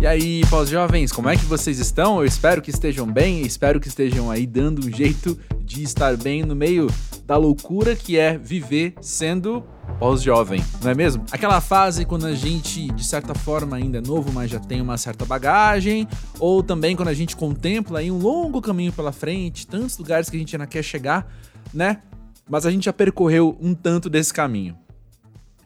E aí, pós-jovens, como é que vocês estão? Eu espero que estejam bem, espero que estejam aí dando um jeito de estar bem no meio da loucura que é viver sendo pós-jovem, não é mesmo? Aquela fase quando a gente, de certa forma, ainda é novo, mas já tem uma certa bagagem, ou também quando a gente contempla aí um longo caminho pela frente, tantos lugares que a gente ainda quer chegar, né? Mas a gente já percorreu um tanto desse caminho.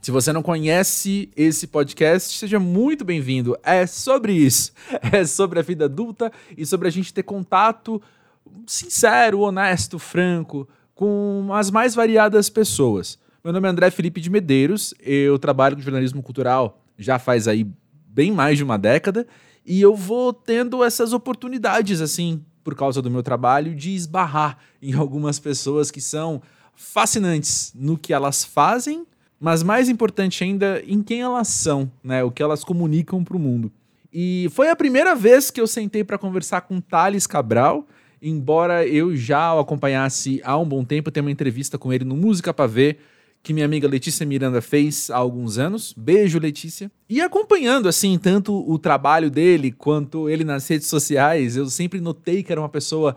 Se você não conhece esse podcast, seja muito bem-vindo. É sobre isso. É sobre a vida adulta e sobre a gente ter contato sincero, honesto, franco com as mais variadas pessoas. Meu nome é André Felipe de Medeiros, eu trabalho com jornalismo cultural já faz aí bem mais de uma década e eu vou tendo essas oportunidades assim, por causa do meu trabalho, de esbarrar em algumas pessoas que são fascinantes no que elas fazem mas mais importante ainda, em quem elas são, né? O que elas comunicam para o mundo. E foi a primeira vez que eu sentei para conversar com Thales Cabral, embora eu já o acompanhasse há um bom tempo, tem uma entrevista com ele no Música para Ver, que minha amiga Letícia Miranda fez há alguns anos. Beijo, Letícia. E acompanhando, assim, tanto o trabalho dele quanto ele nas redes sociais, eu sempre notei que era uma pessoa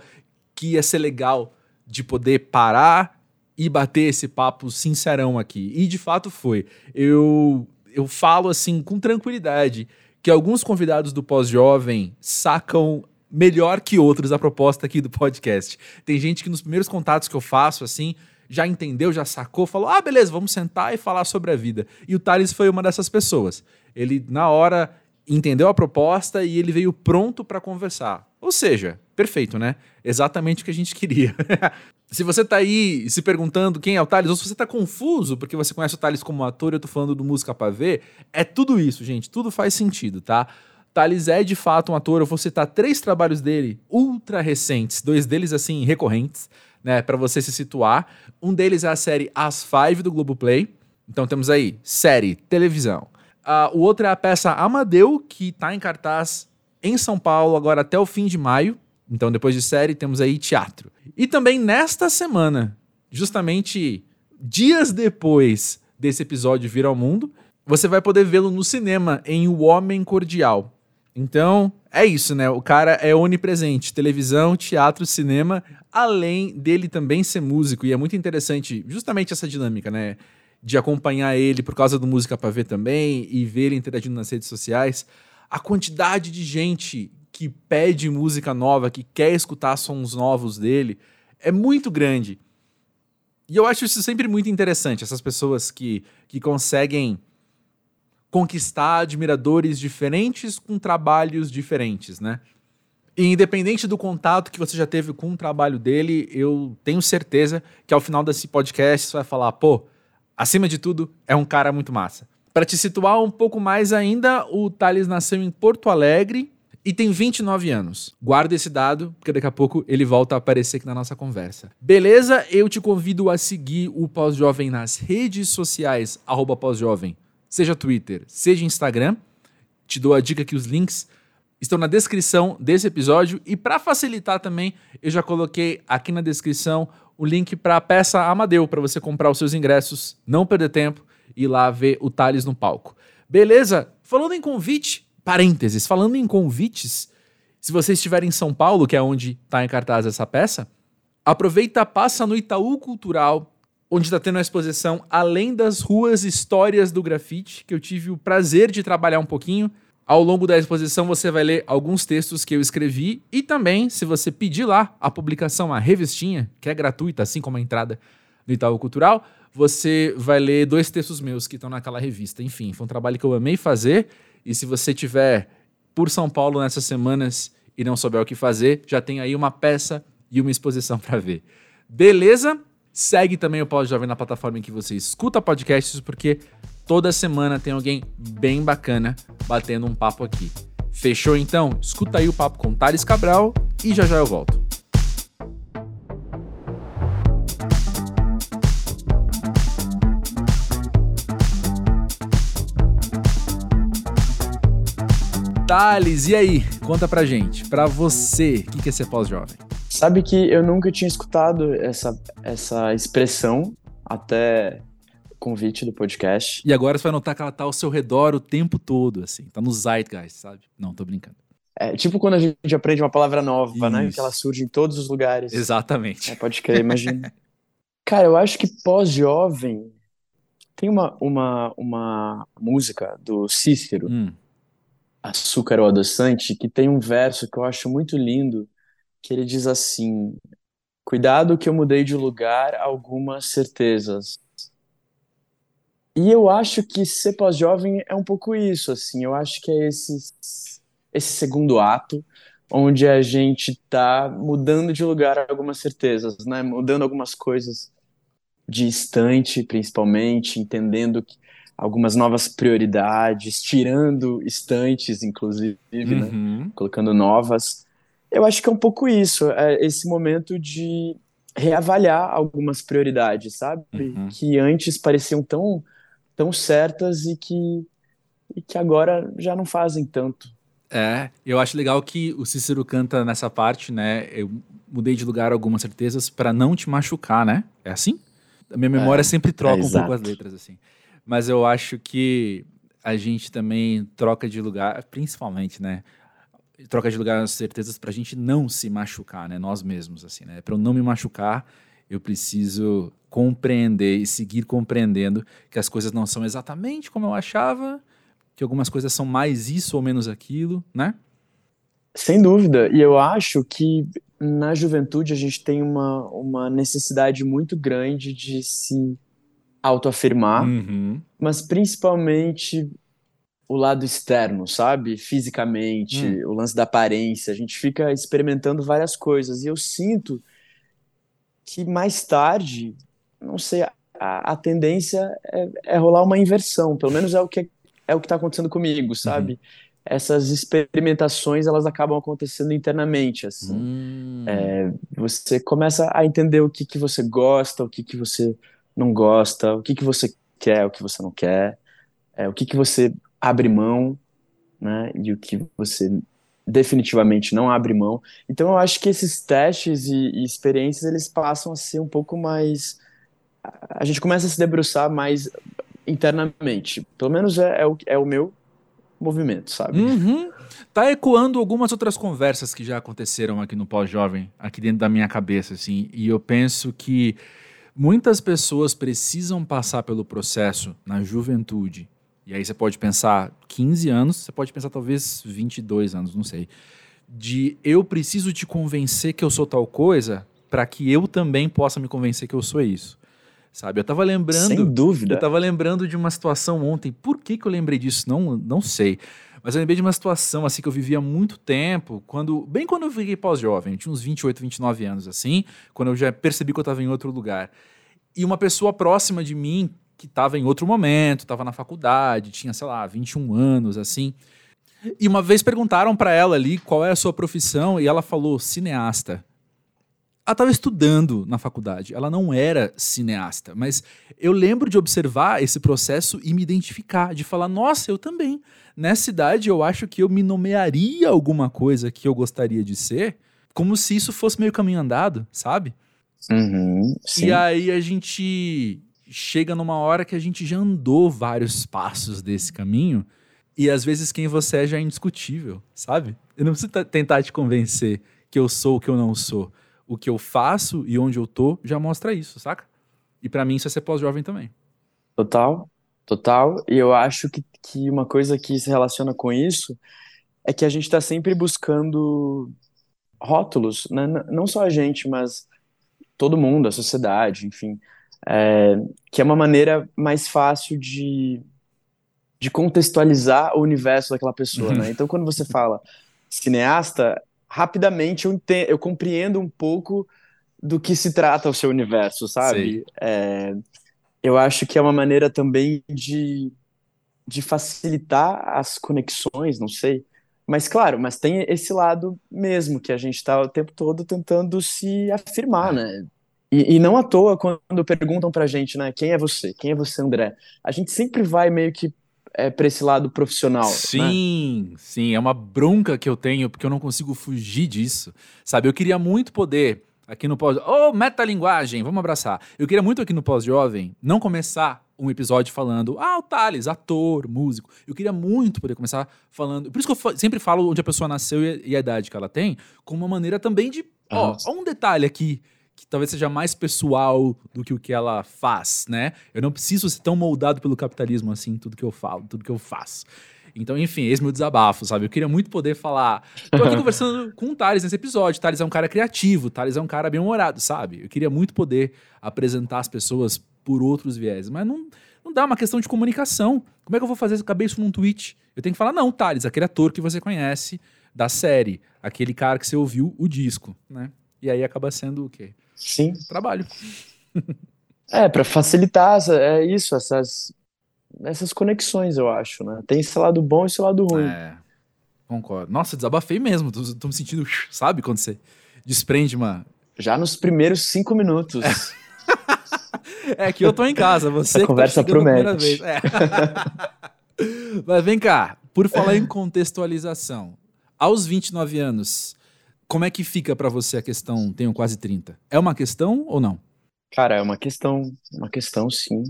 que ia ser legal de poder parar e bater esse papo sincerão aqui. E de fato foi. Eu, eu falo assim com tranquilidade que alguns convidados do pós-jovem sacam melhor que outros a proposta aqui do podcast. Tem gente que nos primeiros contatos que eu faço, assim, já entendeu, já sacou, falou: ah, beleza, vamos sentar e falar sobre a vida. E o Thales foi uma dessas pessoas. Ele, na hora, entendeu a proposta e ele veio pronto para conversar. Ou seja, perfeito, né? Exatamente o que a gente queria. se você tá aí se perguntando quem é o Thales, ou se você tá confuso porque você conhece o Thales como ator e eu tô falando do Música Pra Ver, é tudo isso, gente. Tudo faz sentido, tá? Thales é de fato um ator. Eu vou citar três trabalhos dele ultra recentes, dois deles assim recorrentes, né, para você se situar. Um deles é a série As Five do Globoplay. Então temos aí série, televisão. Uh, o outro é a peça Amadeu, que tá em cartaz em São Paulo agora até o fim de maio. Então depois de série temos aí teatro. E também nesta semana, justamente dias depois desse episódio vir ao mundo, você vai poder vê-lo no cinema em O Homem Cordial. Então, é isso, né? O cara é onipresente, televisão, teatro, cinema, além dele também ser músico, e é muito interessante justamente essa dinâmica, né? De acompanhar ele por causa do Música para Ver também e ver ele interagindo nas redes sociais. A quantidade de gente que pede música nova, que quer escutar sons novos dele, é muito grande. E eu acho isso sempre muito interessante, essas pessoas que, que conseguem conquistar admiradores diferentes com trabalhos diferentes, né? E independente do contato que você já teve com o trabalho dele, eu tenho certeza que ao final desse podcast você vai falar, pô, acima de tudo, é um cara muito massa. Para te situar um pouco mais ainda, o Thales nasceu em Porto Alegre e tem 29 anos. Guarda esse dado, porque daqui a pouco ele volta a aparecer aqui na nossa conversa. Beleza? Eu te convido a seguir o Pós-Jovem nas redes sociais, arroba pós-jovem, seja Twitter, seja Instagram. Te dou a dica que os links estão na descrição desse episódio e para facilitar também, eu já coloquei aqui na descrição o link para a peça Amadeu para você comprar os seus ingressos, não perder tempo e ir lá ver o Thales no palco. Beleza? Falando em convite, Parênteses, falando em convites, se você estiver em São Paulo, que é onde está em cartaz essa peça, aproveita, passa no Itaú Cultural, onde está tendo a exposição Além das Ruas Histórias do Grafite, que eu tive o prazer de trabalhar um pouquinho. Ao longo da exposição você vai ler alguns textos que eu escrevi e também, se você pedir lá a publicação, a revistinha, que é gratuita, assim como a entrada no Itaú Cultural, você vai ler dois textos meus que estão naquela revista. Enfim, foi um trabalho que eu amei fazer e se você tiver por São Paulo nessas semanas e não souber o que fazer, já tem aí uma peça e uma exposição para ver. Beleza? Segue também o Pós-Jovem na plataforma em que você escuta podcasts, porque toda semana tem alguém bem bacana batendo um papo aqui. Fechou então? Escuta aí o papo com Thales Cabral e já já eu volto. Thales, e aí? Conta pra gente, pra você, o que, que é ser pós-jovem? Sabe que eu nunca tinha escutado essa, essa expressão até convite do podcast. E agora você vai notar que ela tá ao seu redor o tempo todo, assim. Tá no zeitgeist, sabe? Não, tô brincando. É tipo quando a gente aprende uma palavra nova, né? Que ela surge em todos os lugares. Exatamente. É, pode crer, imagina. Cara, eu acho que pós-jovem tem uma, uma, uma música do Cícero, Hum, Açúcar ou Adoçante, que tem um verso que eu acho muito lindo, que ele diz assim: Cuidado que eu mudei de lugar algumas certezas. E eu acho que ser pós-jovem é um pouco isso, assim. Eu acho que é esse, esse segundo ato onde a gente tá mudando de lugar algumas certezas, né? Mudando algumas coisas de estante, principalmente, entendendo que algumas novas prioridades, tirando estantes, inclusive, né? uhum. colocando novas. Eu acho que é um pouco isso, é esse momento de reavaliar algumas prioridades, sabe? Uhum. Que antes pareciam tão, tão certas e que, e que agora já não fazem tanto. É, eu acho legal que o Cícero canta nessa parte, né? Eu mudei de lugar algumas certezas pra não te machucar, né? É assim? A minha memória É, sempre troca é um pouco as exato. letras, assim. Mas eu acho que a gente também troca de lugar, principalmente, né? Troca de lugar as certezas pra gente não se machucar, né? Nós mesmos, assim, né? Pra eu não me machucar, eu preciso compreender e seguir compreendendo que as coisas não são exatamente como eu achava, que algumas coisas são mais isso ou menos aquilo, né? Sem dúvida, e eu acho que na juventude a gente tem uma, uma necessidade muito grande de se autoafirmar, Uhum. mas principalmente o lado externo, sabe? Fisicamente, o lance da aparência. A gente fica experimentando várias coisas. E eu sinto que mais tarde, não sei, a, a tendência é, é rolar uma inversão. Pelo menos é o que é o que está acontecendo comigo, sabe? Essas experimentações elas acabam acontecendo internamente, assim. Hum. Você começa a entender o que que você gosta, o que que você não gosta, o que que você quer, o que você não quer, é, o que que você abre mão, né? E o que você definitivamente não abre mão. Então eu acho que esses testes e, e experiências eles passam a ser um pouco mais a gente começa a se debruçar mais internamente. Pelo menos é, é o, é o meu movimento, sabe? Uhum. Tá ecoando algumas outras conversas que já aconteceram aqui no Pós-Jovem, aqui dentro da minha cabeça, assim, e eu penso que muitas pessoas precisam passar pelo processo na juventude. E aí você pode pensar 15 anos, você pode pensar talvez 22 anos, não sei. De eu preciso te convencer que eu sou tal coisa para que eu também possa me convencer que eu sou isso. Sabe? Eu tava lembrando Sem dúvida. eu tava lembrando de uma situação ontem. Por que, que eu lembrei disso? Não, não sei. Mas eu lembrei de uma situação assim que eu vivia há muito tempo, quando bem quando eu fiquei pós-jovem, tinha uns 28, 29 anos assim, quando eu já percebi que eu estava em outro lugar. E uma pessoa próxima de mim, que estava em outro momento, estava na faculdade, tinha, sei lá, 21 anos assim. E uma vez perguntaram para ela ali qual é a sua profissão e ela falou cineasta. Ela estava estudando na faculdade, ela não era cineasta, mas eu lembro de observar esse processo e me identificar, de falar, nossa, eu também. Nessa idade, eu acho que eu me nomearia alguma coisa que eu gostaria de ser, como se isso fosse meio caminho andado, sabe? Uhum. E aí a gente chega numa hora que a gente já andou vários passos desse caminho, e às vezes quem você é já é indiscutível, sabe? Eu não preciso tentar te convencer que eu sou o que eu não sou. O que eu faço e onde eu tô já mostra isso, saca? E pra mim isso é ser pós-jovem também. Total, total. E eu acho que, que uma coisa que se relaciona com isso é que a gente está sempre buscando rótulos, né? Não só a gente, mas todo mundo, a sociedade, enfim, é, que é uma maneira mais fácil de, de contextualizar o universo daquela pessoa, né? Então, quando você fala cineasta, rapidamente eu entendo, eu compreendo um pouco do que se trata o seu universo, sabe? É, eu acho que é uma maneira também de, de facilitar as conexões, não sei. Mas claro, mas tem esse lado mesmo, que a gente está o tempo todo tentando se afirmar, né? E, e não à toa, quando perguntam pra gente, né, quem é você? Quem é você, André? A gente sempre vai meio que é, pra esse lado profissional, né? Sim, sim, é uma bronca que eu tenho porque eu não consigo fugir disso. Sabe, eu queria muito poder aqui no pós, ô, metalinguagem, vamos abraçar. Eu queria muito aqui no pós-jovem não começar um episódio falando, ah, o Thales, ator, músico. Eu queria muito poder começar falando. Por isso que eu sempre falo onde a pessoa nasceu e a idade que ela tem, como uma maneira também de. Ó, ó um detalhe aqui talvez seja mais pessoal do que o que ela faz, né? Eu não preciso ser tão moldado pelo capitalismo assim, tudo que eu falo, tudo que eu faço. Então, enfim, esse meu desabafo, sabe? Eu queria muito poder falar. Tô aqui conversando com o Thales nesse episódio. Thales é um cara criativo, Thales é um cara bem-humorado, sabe? Eu queria muito poder apresentar as pessoas por outros viés, mas não, não dá uma questão de comunicação. Como é que eu vou fazer caber isso num tweet? Eu tenho que falar, não, Thales, aquele ator que você conhece da série, aquele cara que você ouviu o disco, né? E aí acaba sendo o quê? Sim. Trabalho. É, para facilitar é isso, essas, essas conexões, eu acho, né? Tem esse lado bom e esse lado ruim. É, concordo. Nossa, desabafei mesmo. Tô, tô me sentindo, sabe, quando você desprende uma. Já nos primeiros cinco minutos. É, é que eu tô em casa, você. A tá conversa tá promete. É. Mas vem cá, por falar em contextualização, aos 29 anos, como é que fica para você a questão tenho quase 30? É uma questão ou não? Cara, é uma questão, uma questão sim.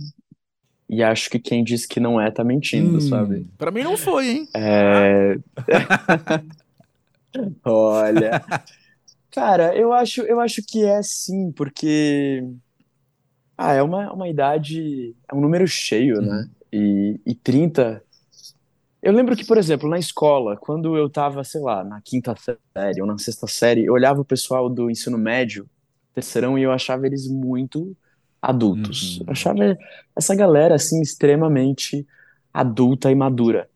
E acho que quem diz que não é tá mentindo, hum, sabe? Pra mim não foi, hein? É. Olha. Cara, eu acho, eu acho que é sim, porque. Ah, é uma, uma idade. É um número cheio, né? uhum. né? E, e 30. Eu lembro que, por exemplo, na escola, quando eu tava, sei lá, na quinta série ou na sexta série, eu olhava o pessoal do ensino médio, terceirão, e eu achava eles muito adultos. Uhum. Eu achava essa galera assim extremamente adulta e madura.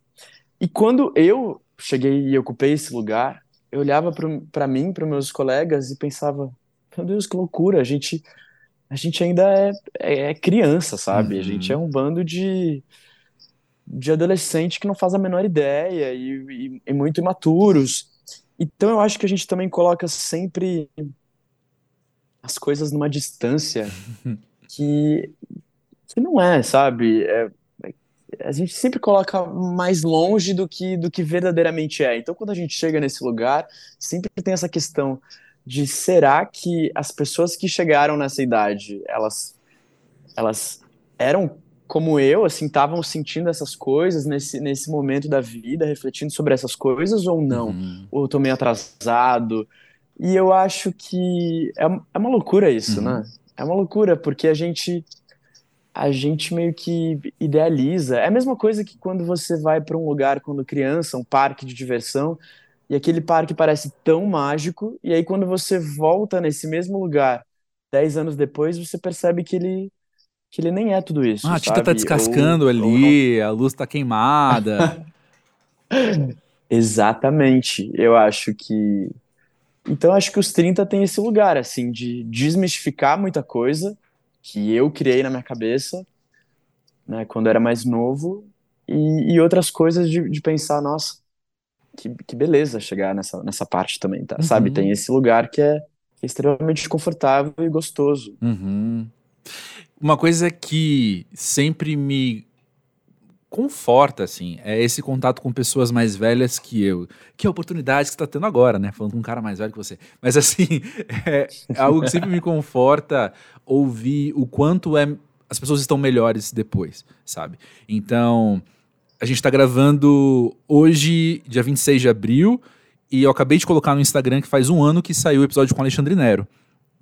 E quando eu cheguei e ocupei esse lugar, eu olhava para mim, para meus colegas e pensava: meu Deus, que loucura! A gente, a gente ainda é, é, é criança, sabe? Uhum. A gente é um bando de, de adolescente que não faz a menor ideia e, e, e muito imaturos. Então eu acho que a gente também coloca sempre as coisas numa distância que, que não é, sabe? É, a gente sempre coloca mais longe do que, do que verdadeiramente é. Então, quando a gente chega nesse lugar, sempre tem essa questão de será que as pessoas que chegaram nessa idade, elas, elas eram como eu, assim, estavam sentindo essas coisas nesse, nesse momento da vida, refletindo sobre essas coisas ou não? Uhum. Ou eu tô meio atrasado? E eu acho que é, é uma loucura isso, uhum. né? É uma loucura, porque a gente a gente meio que idealiza. É a mesma coisa que quando você vai para um lugar quando criança, um parque de diversão, e aquele parque parece tão mágico, e aí quando você volta nesse mesmo lugar, dez anos depois, você percebe que ele que ele nem é tudo isso. Ah, a tinta tá descascando ou, ali, ou a luz tá queimada. Exatamente. Eu acho que então acho que os 30 tem esse lugar, assim, de desmistificar muita coisa que eu criei na minha cabeça, né, quando era mais novo, e, e outras coisas de, de, pensar, nossa, que, que beleza chegar nessa, nessa parte também, tá? Uhum. Sabe? Tem esse lugar que é extremamente confortável e gostoso. Uhum. Uma coisa que sempre me conforta, assim, é esse contato com pessoas mais velhas que eu. Que oportunidades que você tá tendo agora, né? Falando com um cara mais velho que você. Mas, assim, é, é algo que sempre me conforta ouvir o quanto é, as pessoas estão melhores depois, sabe? Então, a gente tá gravando hoje, dia 26 de abril, e eu acabei de colocar no Instagram que faz um ano que saiu o episódio com Alexandre Nero,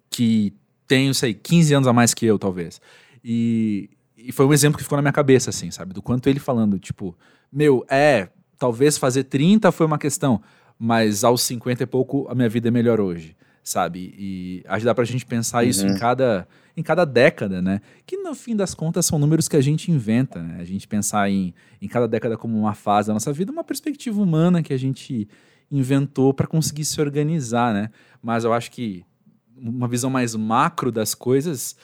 que tem, sei, 15 anos a mais que eu, talvez. E e foi um exemplo que ficou na minha cabeça, assim, sabe? Do quanto ele falando, tipo, meu, é, talvez fazer 30 foi uma questão, mas aos 50 e pouco a minha vida é melhor hoje, sabe? E ajudar pra gente pensar uhum. isso em uhum. cada, em cada década, né? Que no fim das contas são números que a gente inventa, né? A gente pensar em, em cada década como uma fase da nossa vida, uma perspectiva humana que a gente inventou para conseguir se organizar, né? Mas eu acho que uma visão mais macro das coisas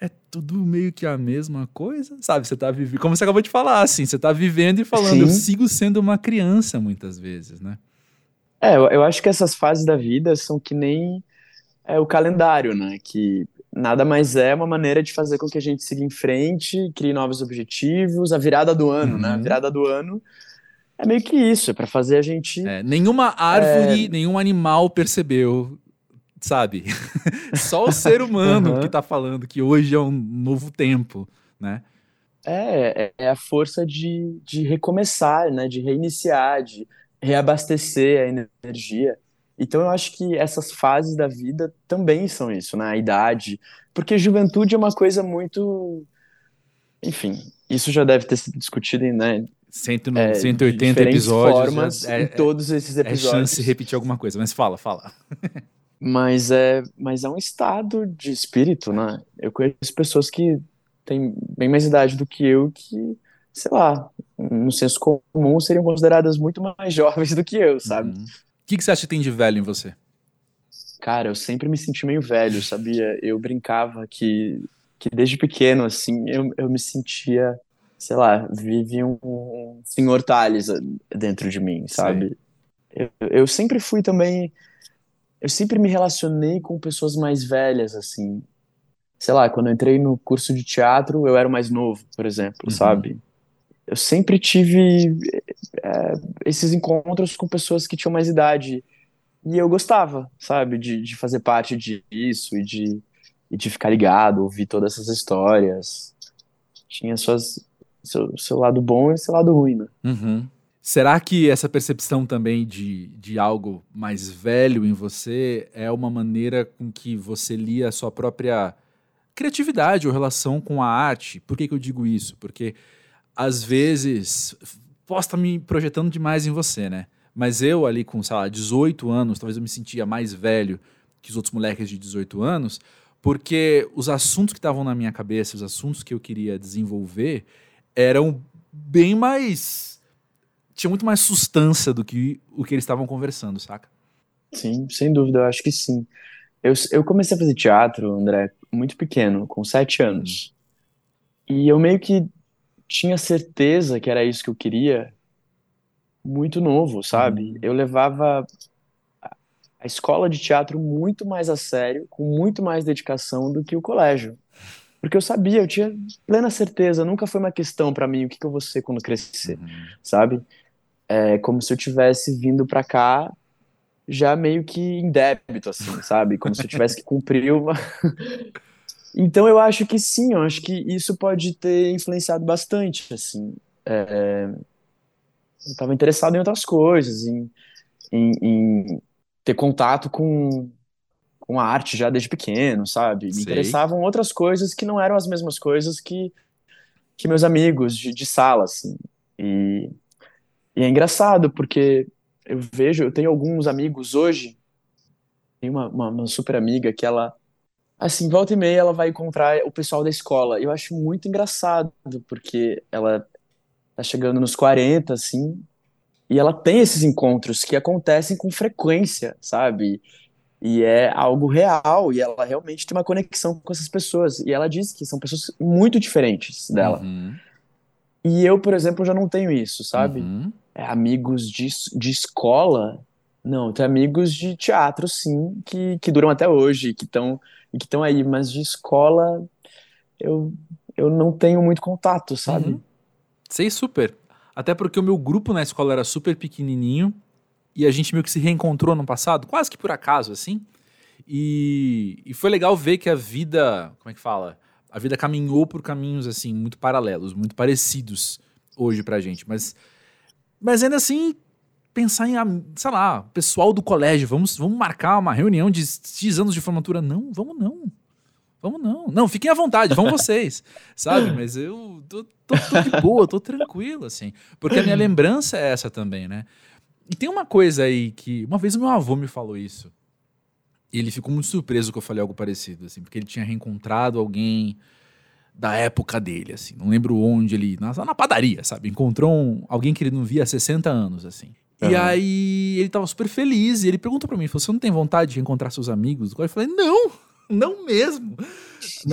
é tudo meio que a mesma coisa, sabe? Você tá vivendo, como você acabou de falar, assim, você tá vivendo e falando, Sim. eu sigo sendo uma criança muitas vezes, né? É, eu, eu acho que essas fases da vida são que nem é, o calendário, né? Que nada mais é uma maneira de fazer com que a gente siga em frente, crie novos objetivos, a virada do ano, uhum. né? A uhum. virada do ano é meio que isso, é para fazer a gente. É, nenhuma árvore, é... nenhum animal percebeu sabe? Só o ser humano uhum. que tá falando que hoje é um novo tempo, né? É, é, é a força de, de recomeçar, né? De reiniciar, de reabastecer a energia. Então eu acho que essas fases da vida também são isso, né? A idade. Porque juventude é uma coisa muito. Enfim, isso já deve ter sido discutido, né? Cento, é, 180 episódios. Formas, é, em todos esses episódios. É chance de repetir alguma coisa, mas fala, fala. mas, é, mas é um estado de espírito, né? Eu conheço pessoas que têm bem mais idade do que eu que, sei lá, no senso comum seriam consideradas muito mais jovens do que eu, sabe? Uhum. O que, que você acha que tem de velho em você? Cara, eu sempre me senti meio velho, sabia? Eu brincava que, que desde pequeno, assim, eu, eu me sentia sei lá, vive um, senhor Tales dentro de mim, sabe? Eu, eu, sempre fui também. Eu sempre me relacionei com pessoas mais velhas, assim. Sei lá, quando eu entrei no curso de teatro, eu era mais novo, por exemplo, uhum. sabe? Eu sempre tive é, esses encontros com pessoas que tinham mais idade. E eu gostava, sabe, de, de fazer parte disso e de, e de ficar ligado, ouvir todas essas histórias. Tinha suas, seu, seu lado bom e seu lado ruim, né? Uhum. Será que essa percepção também de, de algo mais velho em você é uma maneira com que você lia a sua própria criatividade ou relação com a arte? Por que, que eu digo isso? Porque às vezes posso estar me projetando demais em você, né? Mas eu ali com, sei lá, 18 anos, talvez eu me sentia mais velho que os outros moleques de 18 anos, porque os assuntos que estavam na minha cabeça, os assuntos que eu queria desenvolver, eram bem mais. Tinha muito mais substância do que o que eles estavam conversando, saca? Sim, sem dúvida, eu acho que sim. Eu, eu comecei a fazer teatro, André, muito pequeno, com sete anos. E eu meio que tinha certeza que era isso que eu queria muito novo, sabe? Uhum. Eu levava a escola de teatro muito mais a sério, com muito mais dedicação do que o colégio. Porque eu sabia, eu tinha plena certeza, nunca foi uma questão para mim o que, que eu vou ser quando crescer, uhum. sabe? É como se eu tivesse vindo para cá já meio que em débito, assim, sabe? Como se eu tivesse que cumprir uma. então eu acho que sim, eu acho que isso pode ter influenciado bastante, assim. É... Eu estava interessado em outras coisas, em, em, em ter contato com com a arte já desde pequeno, sabe? Me Sei. interessavam outras coisas que não eram as mesmas coisas que, que meus amigos de, de sala, assim. E, e é engraçado, porque eu vejo, eu tenho alguns amigos hoje, tem uma, uma, uma, super amiga que ela, assim, volta e meia ela vai encontrar o pessoal da escola. Eu acho muito engraçado, porque ela tá chegando nos 40, assim, e ela tem esses encontros que acontecem com frequência, sabe? E é algo real, e ela realmente tem uma conexão com essas pessoas. E ela diz que são pessoas muito diferentes dela. Uhum. E eu, por exemplo, já não tenho isso, sabe? Uhum. É, amigos de, de escola. Não, tem amigos de teatro, sim, que, que duram até hoje, que estão que estão aí, mas de escola eu, eu não tenho muito contato, sabe? Uhum. Sei super. Até porque o meu grupo na escola era super pequenininho e a gente meio que se reencontrou no passado, quase que por acaso, assim. E, e foi legal ver que a vida, como é que fala? A vida caminhou por caminhos, assim, muito paralelos, muito parecidos hoje pra gente. Mas, mas ainda assim, pensar em, sei lá, pessoal do colégio, vamos, vamos marcar uma reunião de X anos de formatura. Não, vamos não. Vamos não. Não, fiquem à vontade, vão vocês. sabe? Mas eu tô, tô, tô de boa, tô tranquilo, assim. Porque a minha lembrança é essa também, né? E tem uma coisa aí que. Uma vez meu avô me falou isso. E ele ficou muito surpreso que eu falei algo parecido, assim, porque ele tinha reencontrado alguém da época dele, assim. Não lembro onde ele. Na, na padaria, sabe? Encontrou um, alguém que ele não via há 60 anos, assim. Uhum. E aí ele tava super feliz e ele perguntou para mim: Você não tem vontade de reencontrar seus amigos? Eu falei: Não, não mesmo.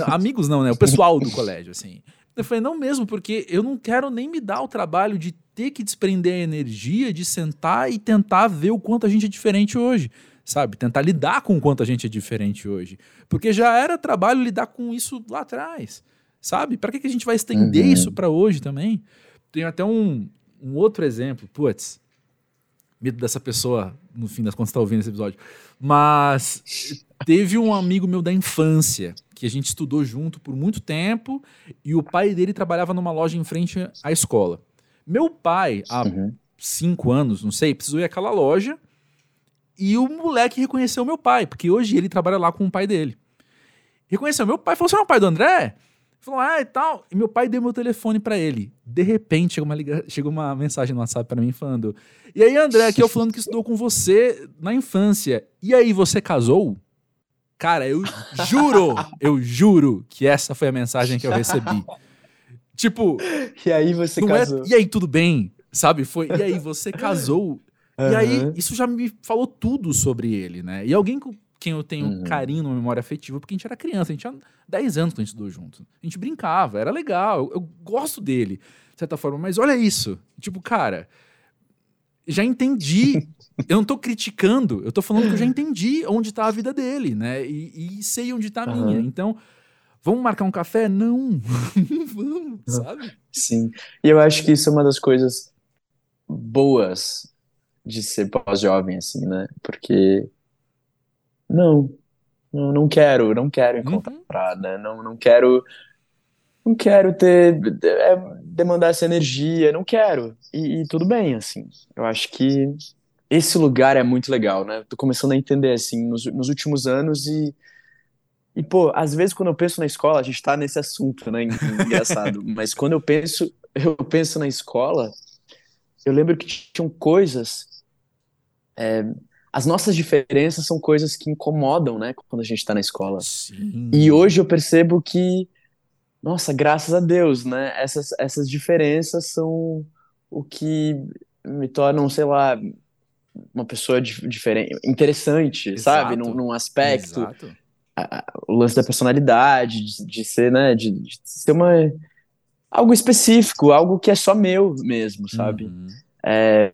Amigos não, né? O pessoal do colégio, assim. Eu falei, não mesmo, porque eu não quero nem me dar o trabalho de ter que desprender a energia, de sentar e tentar ver o quanto a gente é diferente hoje, sabe? Tentar lidar com o quanto a gente é diferente hoje. Porque já era trabalho lidar com isso lá atrás, sabe? Para que, que a gente vai estender uhum. isso para hoje também? Tem até um, um outro exemplo, putz, medo dessa pessoa, no fim das contas, tá ouvindo esse episódio. Mas Teve um amigo meu da infância que a gente estudou junto por muito tempo e o pai dele trabalhava numa loja em frente à escola. Meu pai, há uhum. cinco anos, não sei, precisou ir àquela loja e o moleque reconheceu meu pai, porque hoje ele trabalha lá com o pai dele. Reconheceu meu pai, falou: Você não é o pai do André? Falou, ah, e tal. E meu pai deu meu telefone para ele. De repente, chegou uma, liga... chegou uma mensagem no WhatsApp para mim falando: E aí, André, aqui eu falando que estudou com você na infância. E aí, você casou? Cara, eu juro, eu juro que essa foi a mensagem que eu recebi. Tipo. E aí você é, casou. É, e aí, tudo bem? Sabe? Foi. E aí, você casou? Uhum. E aí, isso já me falou tudo sobre ele, né? E alguém quem eu tenho uhum. carinho, uma memória afetiva, porque a gente era criança, a gente tinha 10 anos quando a gente estudou junto. A gente brincava, era legal, eu, eu gosto dele, de certa forma, mas olha isso. Tipo, cara, já entendi. eu não tô criticando, eu tô falando que eu já entendi onde tá a vida dele, né? E, e sei onde tá a minha. Uhum. Então, vamos marcar um café? Não. vamos, sabe? Sim. E eu acho que isso é uma das coisas boas de ser pós-jovem, assim, né? Porque não, não, não quero, não quero encontrar, uhum. né? Não, não quero, não quero ter, é, demandar essa energia, não quero. E, e, tudo bem, assim. Eu acho que esse lugar é muito legal, né? Tô começando a entender, assim, nos, nos últimos anos e e, pô, às vezes quando eu penso na escola, a gente tá nesse assunto, né? Engraçado. Mas quando eu penso, eu penso na escola, eu lembro que tinham coisas. É, as nossas diferenças são coisas que incomodam, né? Quando a gente está na escola. Sim. E hoje eu percebo que, nossa, graças a Deus, né? Essas, essas diferenças são o que me tornam, sei lá, uma pessoa diferente, interessante, Exato. sabe? Num, num aspecto. Exato. A, o lance da personalidade, de, de ser, né? De, de, ser uma. Algo específico, algo que é só meu mesmo, sabe? Uhum. É,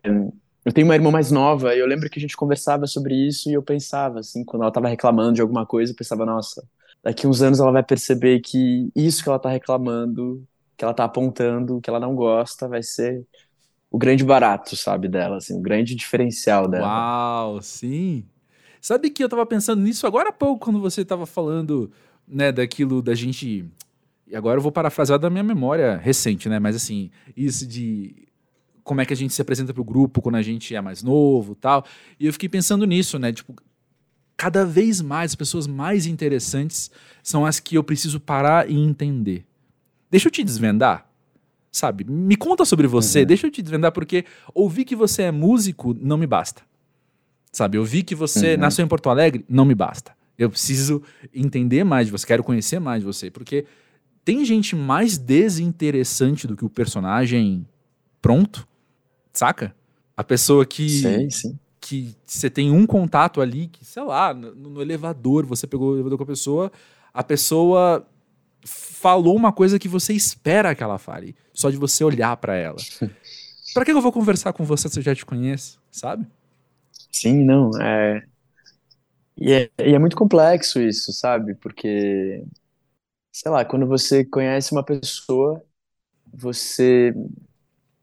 eu tenho uma irmã mais nova e eu lembro que a gente conversava sobre isso e eu pensava, assim, quando ela tava reclamando de alguma coisa, eu pensava, nossa, daqui uns anos ela vai perceber que isso que ela tá reclamando, que ela tá apontando, que ela não gosta, vai ser o grande barato, sabe, dela, assim, o grande diferencial dela. Uau, sim. Sabe que eu tava pensando nisso agora há pouco, quando você tava falando, né, daquilo da gente. E agora eu vou parafrasear da minha memória recente, né? Mas assim, isso de como é que a gente se apresenta pro grupo quando a gente é mais novo tal. E eu fiquei pensando nisso, né? Tipo, cada vez mais as pessoas mais interessantes são as que eu preciso parar e entender. Deixa eu te desvendar. Sabe? Me conta sobre você, uhum. deixa eu te desvendar, porque ouvir que você é músico não me basta. Sabe? Ouvir que você uhum. nasceu em Porto Alegre não me basta. Eu preciso entender mais de você, quero conhecer mais de você, porque tem gente mais desinteressante do que o personagem pronto Saca? A pessoa que. Sim, sim. Que você tem um contato ali, que, sei lá, no, no elevador, você pegou o elevador com a pessoa, a pessoa falou uma coisa que você espera que ela fale, só de você olhar para ela. para que eu vou conversar com você se eu já te conheço, sabe? Sim, não, é... E, é... e é muito complexo isso, sabe? Porque, sei lá, quando você conhece uma pessoa, você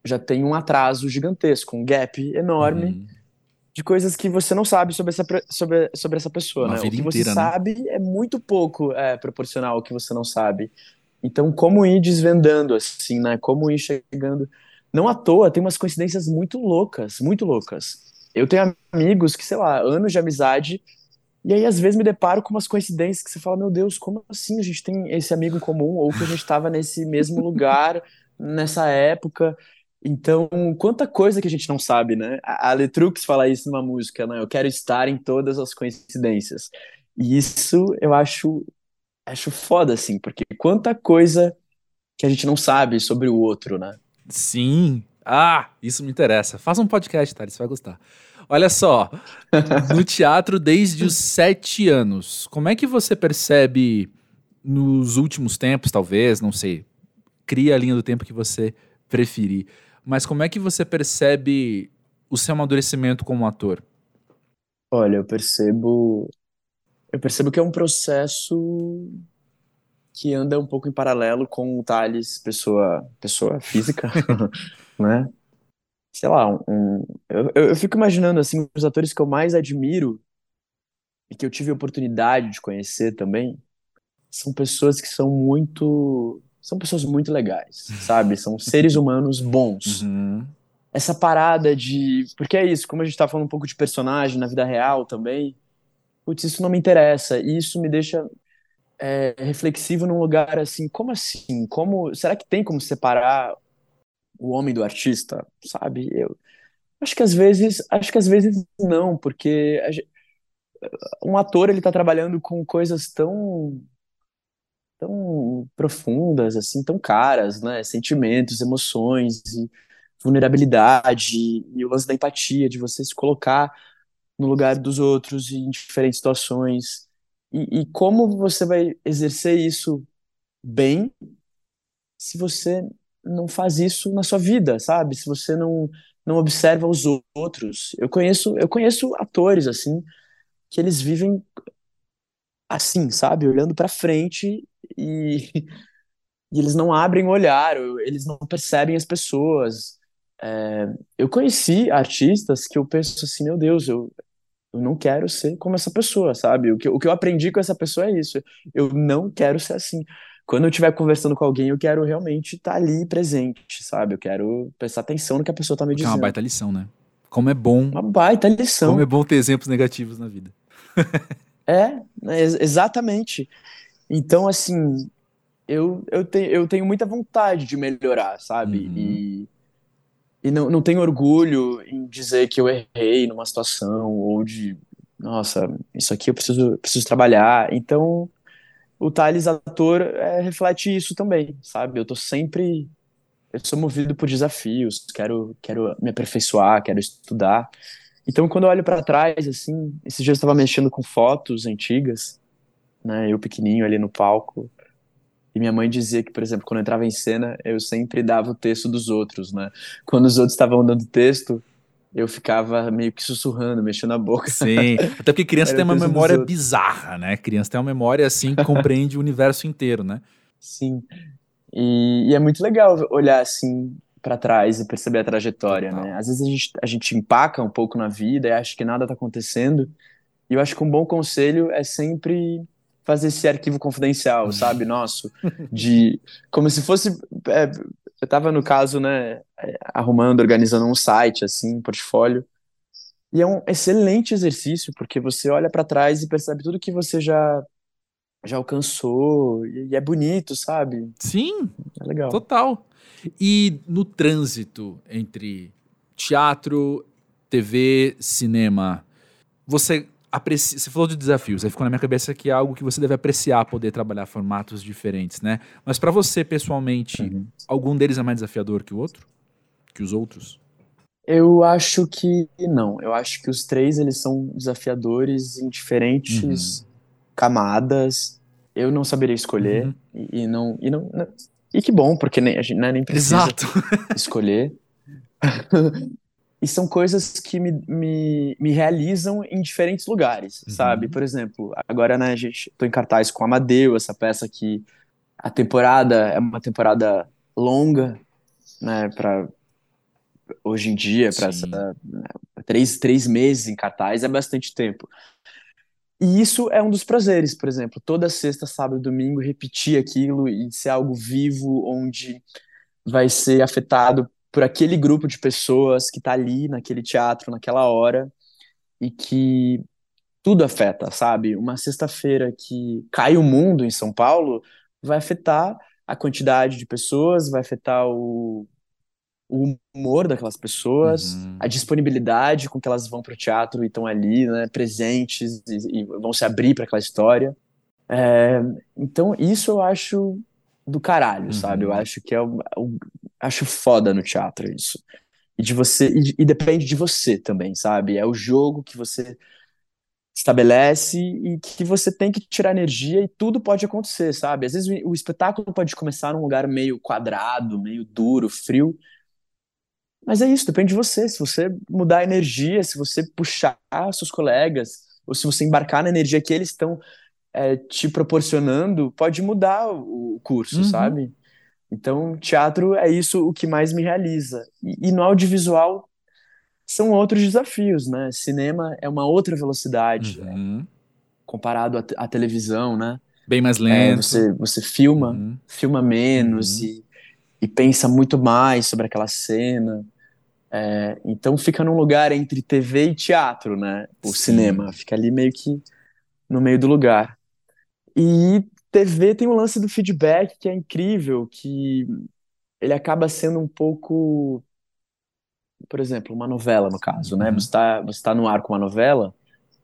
já tem um atraso gigantesco, um gap enorme uhum. de coisas que você não sabe sobre essa, sobre, sobre essa pessoa, né? O que você né? sabe é muito pouco é, proporcional ao que você não sabe. Então, como ir desvendando, assim, né? Como ir chegando... Não à toa, tem umas coincidências muito loucas, muito loucas. Eu tenho amigos que, sei lá, anos de amizade, e aí às vezes me deparo com umas coincidências que você fala, meu Deus, como assim a gente tem esse amigo em comum? Ou que a gente estava nesse mesmo lugar, nessa época. Então, quanta coisa que a gente não sabe, né? A Letrux fala isso numa música, né? Eu quero estar em todas as coincidências. E isso eu acho acho foda assim, porque quanta coisa que a gente não sabe sobre o outro, né? Sim. Ah, isso me interessa. Faz um podcast, tá? Você vai gostar. Olha só, no teatro desde os sete anos, como é que você percebe nos últimos tempos, talvez, não sei, cria a linha do tempo que você preferir mas como é que você percebe o seu amadurecimento como ator? Olha, eu percebo eu percebo que é um processo que anda um pouco em paralelo com o Thales, pessoa pessoa física, né? Sei lá, um, eu, eu fico imaginando assim, os atores que eu mais admiro e que eu tive a oportunidade de conhecer também, são pessoas que são muito. São pessoas muito legais, sabe? São seres humanos bons. Uhum. Essa parada de. Porque é isso, como a gente tá falando um pouco de personagem na vida real também, putz, isso não me interessa. E isso me deixa é, reflexivo num lugar assim, como assim? Como será que tem como separar o homem do artista, sabe? Eu acho que às vezes, acho que às vezes não, porque um ator ele tá trabalhando com coisas tão tão profundas assim, tão caras, né? Sentimentos, emoções e vulnerabilidade e o lance da empatia, de você se colocar no lugar dos outros em diferentes situações. E, e como você vai exercer isso bem se você não faz isso na sua vida, sabe? Se você não não observa os outros. Eu conheço eu conheço atores assim que eles vivem assim, sabe, olhando para frente e, e eles não abrem o olhar, eles não percebem as pessoas. É, eu conheci artistas que eu penso assim, meu Deus, eu, eu não quero ser como essa pessoa, sabe? O que, o que eu aprendi com essa pessoa é isso. Eu não quero ser assim. Quando eu estiver conversando com alguém, eu quero realmente estar tá ali presente, sabe? Eu quero prestar atenção no que a pessoa está me dizendo. É uma baita lição, né? Como é bom. Uma baita lição. Como é bom ter exemplos negativos na vida. é, é exatamente. Então, assim, eu, eu, te, eu tenho muita vontade de melhorar, sabe? Uhum. E, e não, não tenho orgulho em dizer que eu errei numa situação ou de, nossa, isso aqui eu preciso, preciso trabalhar. Então, o Thales ator é, reflete isso também, sabe? Eu tô sempre eu sou movido por desafios, quero quero me aperfeiçoar, quero estudar. Então, quando eu olho para trás assim, esses dias eu estava mexendo com fotos antigas, né, eu pequenininho ali no palco, e minha mãe dizia que, por exemplo, quando eu entrava em cena, eu sempre dava o texto dos outros, né? Quando os outros estavam dando texto, eu ficava meio que sussurrando, mexendo a boca. Sim, até porque criança tem uma memória bizarra, né? Criança tem uma memória assim que compreende o universo inteiro, né? Sim. E, e é muito legal olhar assim para trás e perceber a trajetória, Total. né? Às vezes a gente, a gente empaca um pouco na vida e acha que nada tá acontecendo. E eu acho que um bom conselho é sempre fazer esse arquivo confidencial, sabe, nosso, de como se fosse é, eu tava no caso, né, arrumando, organizando um site assim, um portfólio. E é um excelente exercício porque você olha para trás e percebe tudo que você já já alcançou e é bonito, sabe? Sim. É legal. Total. E no trânsito entre teatro, TV, cinema, você aprecia, você falou de desafios, aí ficou na minha cabeça que é algo que você deve apreciar poder trabalhar formatos diferentes, né? Mas para você pessoalmente, uhum. algum deles é mais desafiador que o outro? Que os outros? Eu acho que não. Eu acho que os três eles são desafiadores em diferentes uhum. camadas. Eu não saberia escolher uhum. e, e, não e não e que bom porque nem a gente nem precisa Exato. escolher. E são coisas que me, me, me realizam em diferentes lugares, uhum. sabe? Por exemplo, agora, né, gente tô em cartaz com Amadeu, essa peça que a temporada é uma temporada longa, né, para hoje em dia, para né, três, três meses em cartaz é bastante tempo. E isso é um dos prazeres, por exemplo, toda sexta, sábado, domingo repetir aquilo e ser algo vivo, onde vai ser afetado por aquele grupo de pessoas que está ali naquele teatro, naquela hora, e que tudo afeta, sabe? Uma sexta-feira que cai o mundo em São Paulo vai afetar a quantidade de pessoas, vai afetar o, o humor daquelas pessoas, uhum. a disponibilidade com que elas vão para o teatro e estão ali, né, presentes e, e vão se abrir para aquela história. É, então, isso eu acho do caralho, uhum. sabe? Eu acho que é o, o, acho foda no teatro isso. E de você e, e, depende de você também, sabe? É o jogo que você estabelece e que você tem que tirar energia e tudo pode acontecer, sabe? Às vezes o, o espetáculo pode começar num lugar meio quadrado, meio duro, frio, mas é isso, depende de você. Se você mudar a energia, se você puxar seus colegas, ou se você embarcar na energia que eles estão é, te proporcionando, pode mudar o curso, uhum. sabe? Então, teatro é isso o que mais me realiza. E, e, no audiovisual são outros desafios, né? Cinema é uma outra velocidade. Uhum. comparado à, à televisão, né? Bem mais É, lento. você, você filma, Uhum. filma menos Uhum. e, e pensa muito mais sobre aquela cena. É, então fica num lugar entre TV e teatro, né? O Sim. cinema fica ali meio que no meio do lugar. E TV tem o lance do feedback que é incrível, que ele acaba sendo um pouco, por exemplo, uma novela no caso, né? Uhum. Você está você tá no ar com uma novela,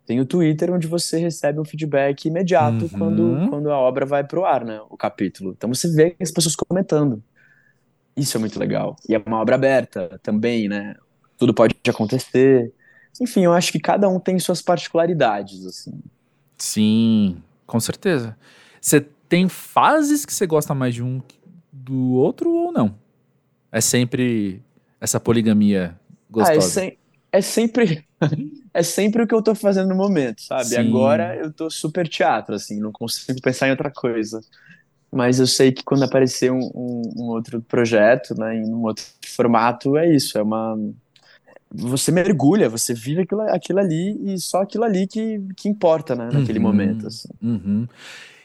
tem o Twitter onde você recebe um feedback imediato Uhum. quando, quando a obra vai pro ar, né? O capítulo. Então você vê as pessoas comentando. Isso é muito legal. E é uma obra aberta também, né? Tudo pode acontecer. Enfim, eu acho que cada um tem suas particularidades, assim. Sim, com certeza. Você tem fases que você gosta mais de um do outro ou não? É sempre essa poligamia Ah, é, gostosa. sem- é sempre é sempre o que eu tô fazendo no momento, sabe? Sim. Agora eu tô super teatro, assim, não consigo pensar em outra coisa. Mas eu sei que quando aparecer um, um- um outro projeto, né, em um outro formato, é isso, é uma... Você mergulha, você vive aquilo, aquilo ali e só aquilo ali que, que importa, né, naquele Uhum. momento, assim. Uhum.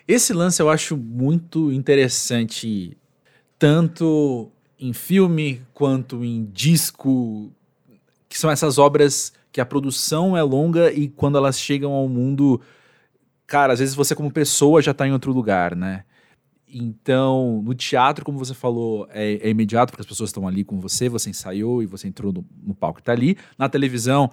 Esse lance eu acho muito interessante, tanto em filme quanto em disco, que são essas obras que a produção é longa e quando elas chegam ao mundo, cara, às vezes você como pessoa já tá em outro lugar, né? Então, no teatro, como você falou, é, é imediato, porque as pessoas estão ali com você, você ensaiou e você entrou no, no palco e tá ali. Na televisão,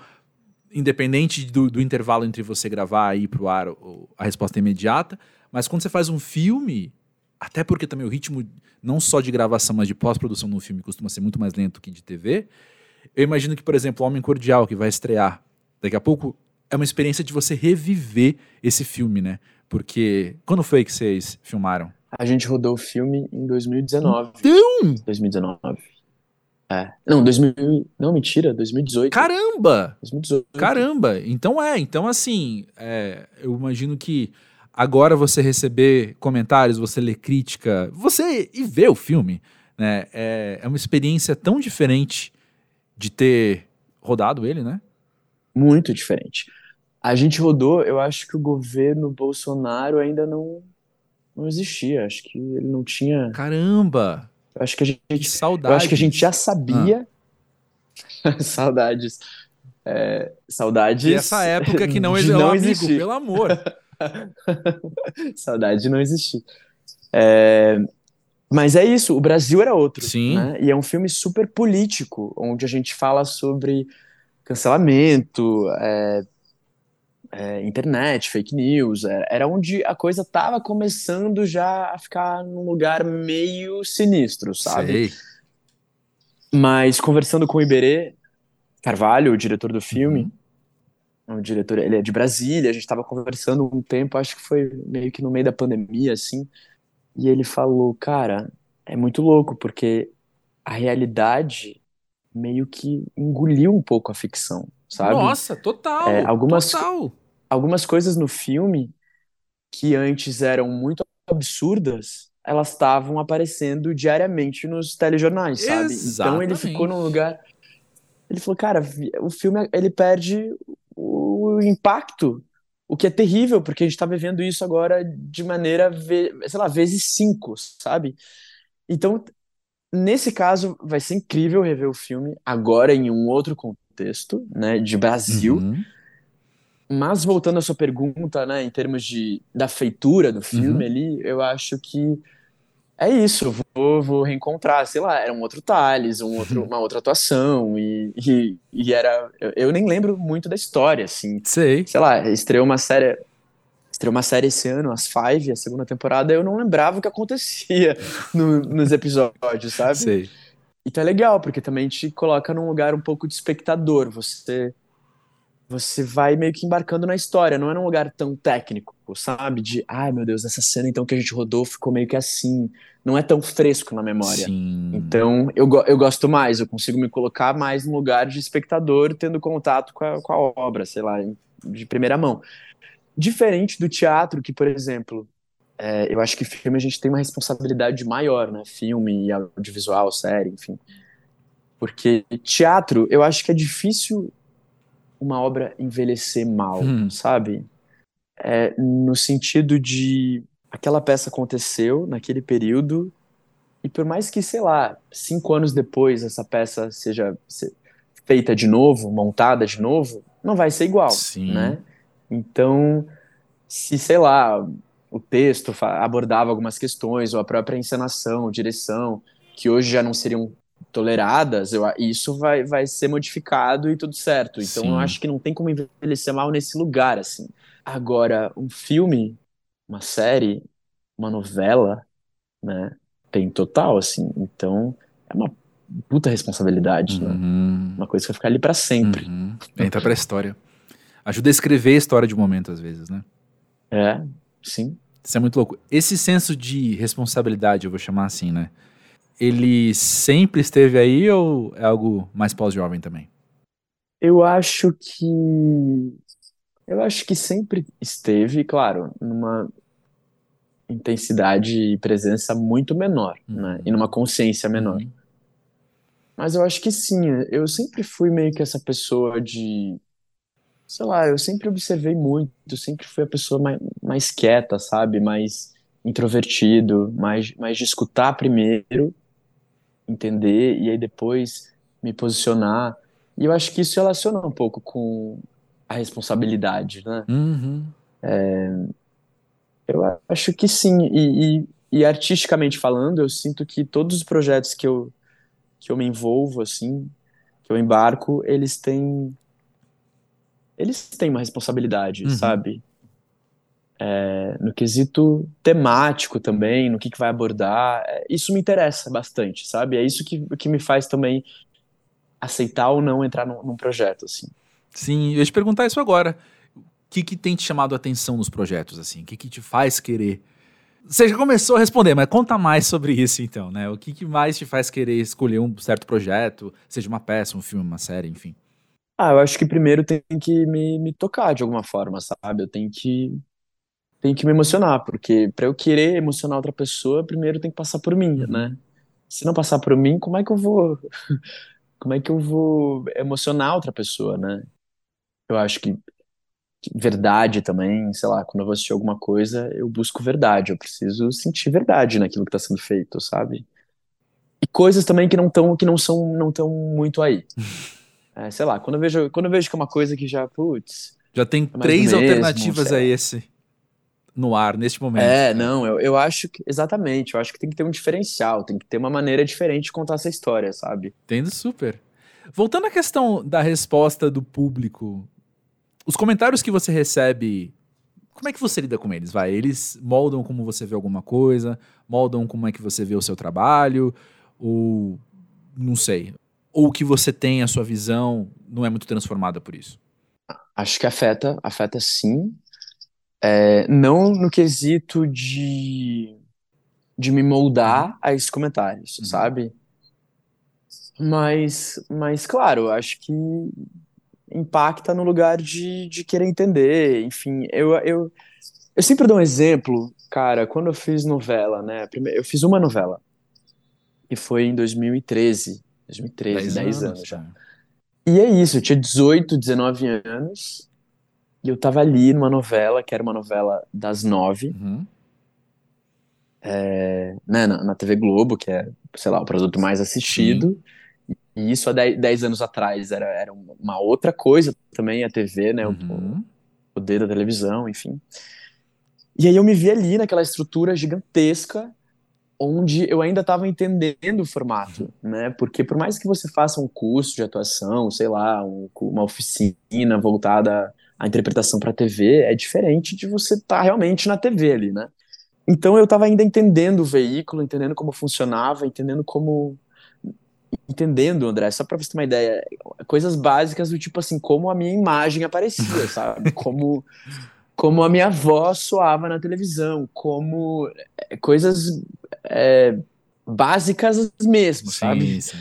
independente do, do intervalo entre você gravar e ir pro ar, o- a resposta é imediata. Mas quando você faz um filme, até porque também o ritmo, não só de gravação, mas de pós-produção no filme costuma ser muito mais lento que de TV, eu imagino que, por exemplo, Homem Cordial, que vai estrear daqui a pouco, é uma experiência de você reviver esse filme, né? Porque quando foi que vocês filmaram? A gente rodou o filme em 2019. Então! 2019. É. Não, 2000... Não, mentira, 2018. Caramba! 2018. Caramba! Então é, então assim, é, eu imagino que agora você receber comentários, você ler crítica, você e ver o filme, né? É, é uma experiência tão diferente de ter rodado ele, né? Muito diferente. A gente rodou, eu acho que o governo Bolsonaro ainda não, não existia. Acho que ele não tinha. Caramba! Acho que a Que gente, saudade. eu acho que a gente já sabia. Saudades. É, saudades. E essa época que não, não amigo, existir. pelo amor. Saudade de não existir. É, mas é isso, o Brasil era outro. Sim. né? E é um filme super político, onde a gente fala sobre cancelamento, é, é, internet, fake news. é, Era onde a coisa estava começando já a ficar num lugar meio sinistro, sabe? Sei. Mas conversando com o Iberê Carvalho, o diretor do filme, Uhum. o diretor, ele é de Brasília, a gente estava conversando um tempo, acho que foi meio que no meio da pandemia, assim, e ele falou, cara, é muito louco, porque a realidade meio que engoliu um pouco a ficção, sabe? Nossa, total. É, algumas- Total. Algumas coisas no filme que antes eram muito absurdas, elas estavam aparecendo diariamente nos telejornais, sabe? Então ele Exatamente. ficou num lugar. Ele falou, cara, o filme ele perde o impacto, o que é terrível, porque a gente tá vivendo isso agora de maneira, sei lá, vezes cinco, sabe? Então, nesse caso, vai ser incrível rever o filme agora em um outro contexto, né, de Brasil. Uhum. Mas voltando à sua pergunta, né, em termos de, da feitura do filme Uhum. ali, eu acho que é isso, vou, vou reencontrar, sei lá, era um outro Thales, um outro, uma outra atuação, e, e, e era. Eu, eu nem lembro muito da história, assim. Sei. Sei lá, estreou uma série. Estreou uma série esse ano, as Five, a segunda temporada, eu não lembrava o que acontecia no- nos episódios, sabe? Sei. Então é legal, porque também te coloca num lugar um pouco de espectador. Você você vai meio que embarcando na história, não é num lugar tão técnico, sabe? De, ai meu Deus, essa cena então que a gente rodou ficou meio que assim. Não é tão fresco na memória. Sim. Então eu, eu gosto mais, eu consigo me colocar mais no lugar de espectador, tendo contato com a, com a obra, sei lá, de primeira mão. Diferente do teatro, que, por exemplo, é, eu acho que filme a gente tem uma responsabilidade maior, né? Filme, audiovisual, série, enfim. Porque teatro, eu acho que é difícil uma obra envelhecer mal, Hum. sabe? é, no sentido de aquela peça aconteceu naquele período e por mais que, sei lá, cinco anos depois essa peça seja feita de novo, montada de novo, não vai ser igual, Sim. né? Então, se, sei lá, o texto abordava algumas questões, ou a própria encenação, direção, que hoje já não seriam toleradas, eu, isso vai, vai ser modificado e tudo certo. Então Sim. eu acho que não tem como envelhecer mal nesse lugar, assim. Agora, um filme, uma série, uma novela, né? Tem total, assim. Então, é uma puta responsabilidade, né? uhum. né? Uma coisa que vai ficar ali para sempre. Uhum. Entra pra história. Ajuda a escrever a história de um momento, às vezes, né? É, sim. Isso é muito louco. Esse senso de responsabilidade, eu vou chamar assim, né? Ele sempre esteve aí ou é algo mais pós-jovem também? Eu acho que. Eu acho que sempre esteve, claro, numa intensidade e presença muito menor, uhum. né? E numa consciência menor. Uhum. Mas eu acho que sim, eu sempre fui meio que essa pessoa de. Sei lá, eu sempre observei muito, sempre fui a pessoa mais, mais quieta, sabe? Mais introvertido, mais, mais de escutar primeiro, entender e aí depois me posicionar. E eu acho que isso relaciona um pouco com a responsabilidade, né? Uhum. É, eu acho que sim. E, e, e, artisticamente falando, eu sinto que todos os projetos que eu, que eu me envolvo, assim, que eu embarco, eles têm. Eles têm uma responsabilidade, uhum. sabe? É, no quesito temático também, no que, que vai abordar. É, isso me interessa bastante, sabe? É isso que, que me faz também aceitar ou não entrar num, num projeto, assim. Sim, eu ia te perguntar isso agora que, que tem te chamado a atenção nos projetos, assim? O que, que te faz querer? Você já começou a responder, mas conta mais sobre isso, então, né? O que, que mais te faz querer escolher um certo projeto, seja uma peça, um filme, uma série, enfim? Ah, eu acho que primeiro tem que me, me tocar de alguma forma, sabe? Eu tenho que tenho que me emocionar, porque para eu querer emocionar outra pessoa, primeiro tem que passar por mim, uhum. né? Se não passar por mim, como é que eu vou como é que eu vou emocionar outra pessoa, né? Eu acho que verdade também, sei lá, quando eu vou assistir alguma coisa, eu busco verdade, eu preciso sentir verdade naquilo que está sendo feito, sabe? E coisas também que não estão que não são não tão muito aí. É, sei lá, quando eu vejo quando eu vejo que é uma coisa que já, putz, já tem é três mesmo, alternativas a esse no ar neste momento. É, não, eu, eu acho que exatamente, eu acho que tem que ter um diferencial, tem que ter uma maneira diferente de contar essa história, sabe? Tendo super. Voltando à questão da resposta do público os comentários que você recebe, como é que você lida com eles? Vai, eles moldam como você vê alguma coisa, moldam como é que você vê o seu trabalho, ou não sei, ou que você tem a sua visão não é muito transformada por isso? Acho que afeta, afeta sim. É, não no quesito de, de me moldar uhum. a esses comentários, uhum. sabe? Mas, mas, claro, acho que impacta no lugar de, de querer entender. Enfim, eu, eu, eu sempre dou um exemplo, cara, quando eu fiz novela, né? Eu fiz uma novela, que foi em 2013. 2013, 10, 10 anos, anos já. E é isso, eu tinha 18, 19 anos, e eu tava ali numa novela, que era uma novela das nove, uhum. é, né, na, na, TV Globo, que é, sei lá, o produto mais assistido. Sim. E isso há 10 anos atrás era, era uma outra coisa também, a TV, né? Uhum. O poder da televisão, enfim. E aí eu me vi ali naquela estrutura gigantesca onde eu ainda estava entendendo o formato, né? Porque por mais que você faça um curso de atuação, sei lá, um, uma oficina voltada à interpretação para TV, é diferente de você estar tá realmente na TV ali, né? Então eu estava ainda entendendo o veículo, entendendo como funcionava, entendendo como entendendo, André, só pra você ter uma ideia, coisas básicas do tipo assim, como a minha imagem aparecia, sabe? Como, como a minha voz soava na televisão, como é, coisas é, básicas mesmo, sim, sabe? Sim.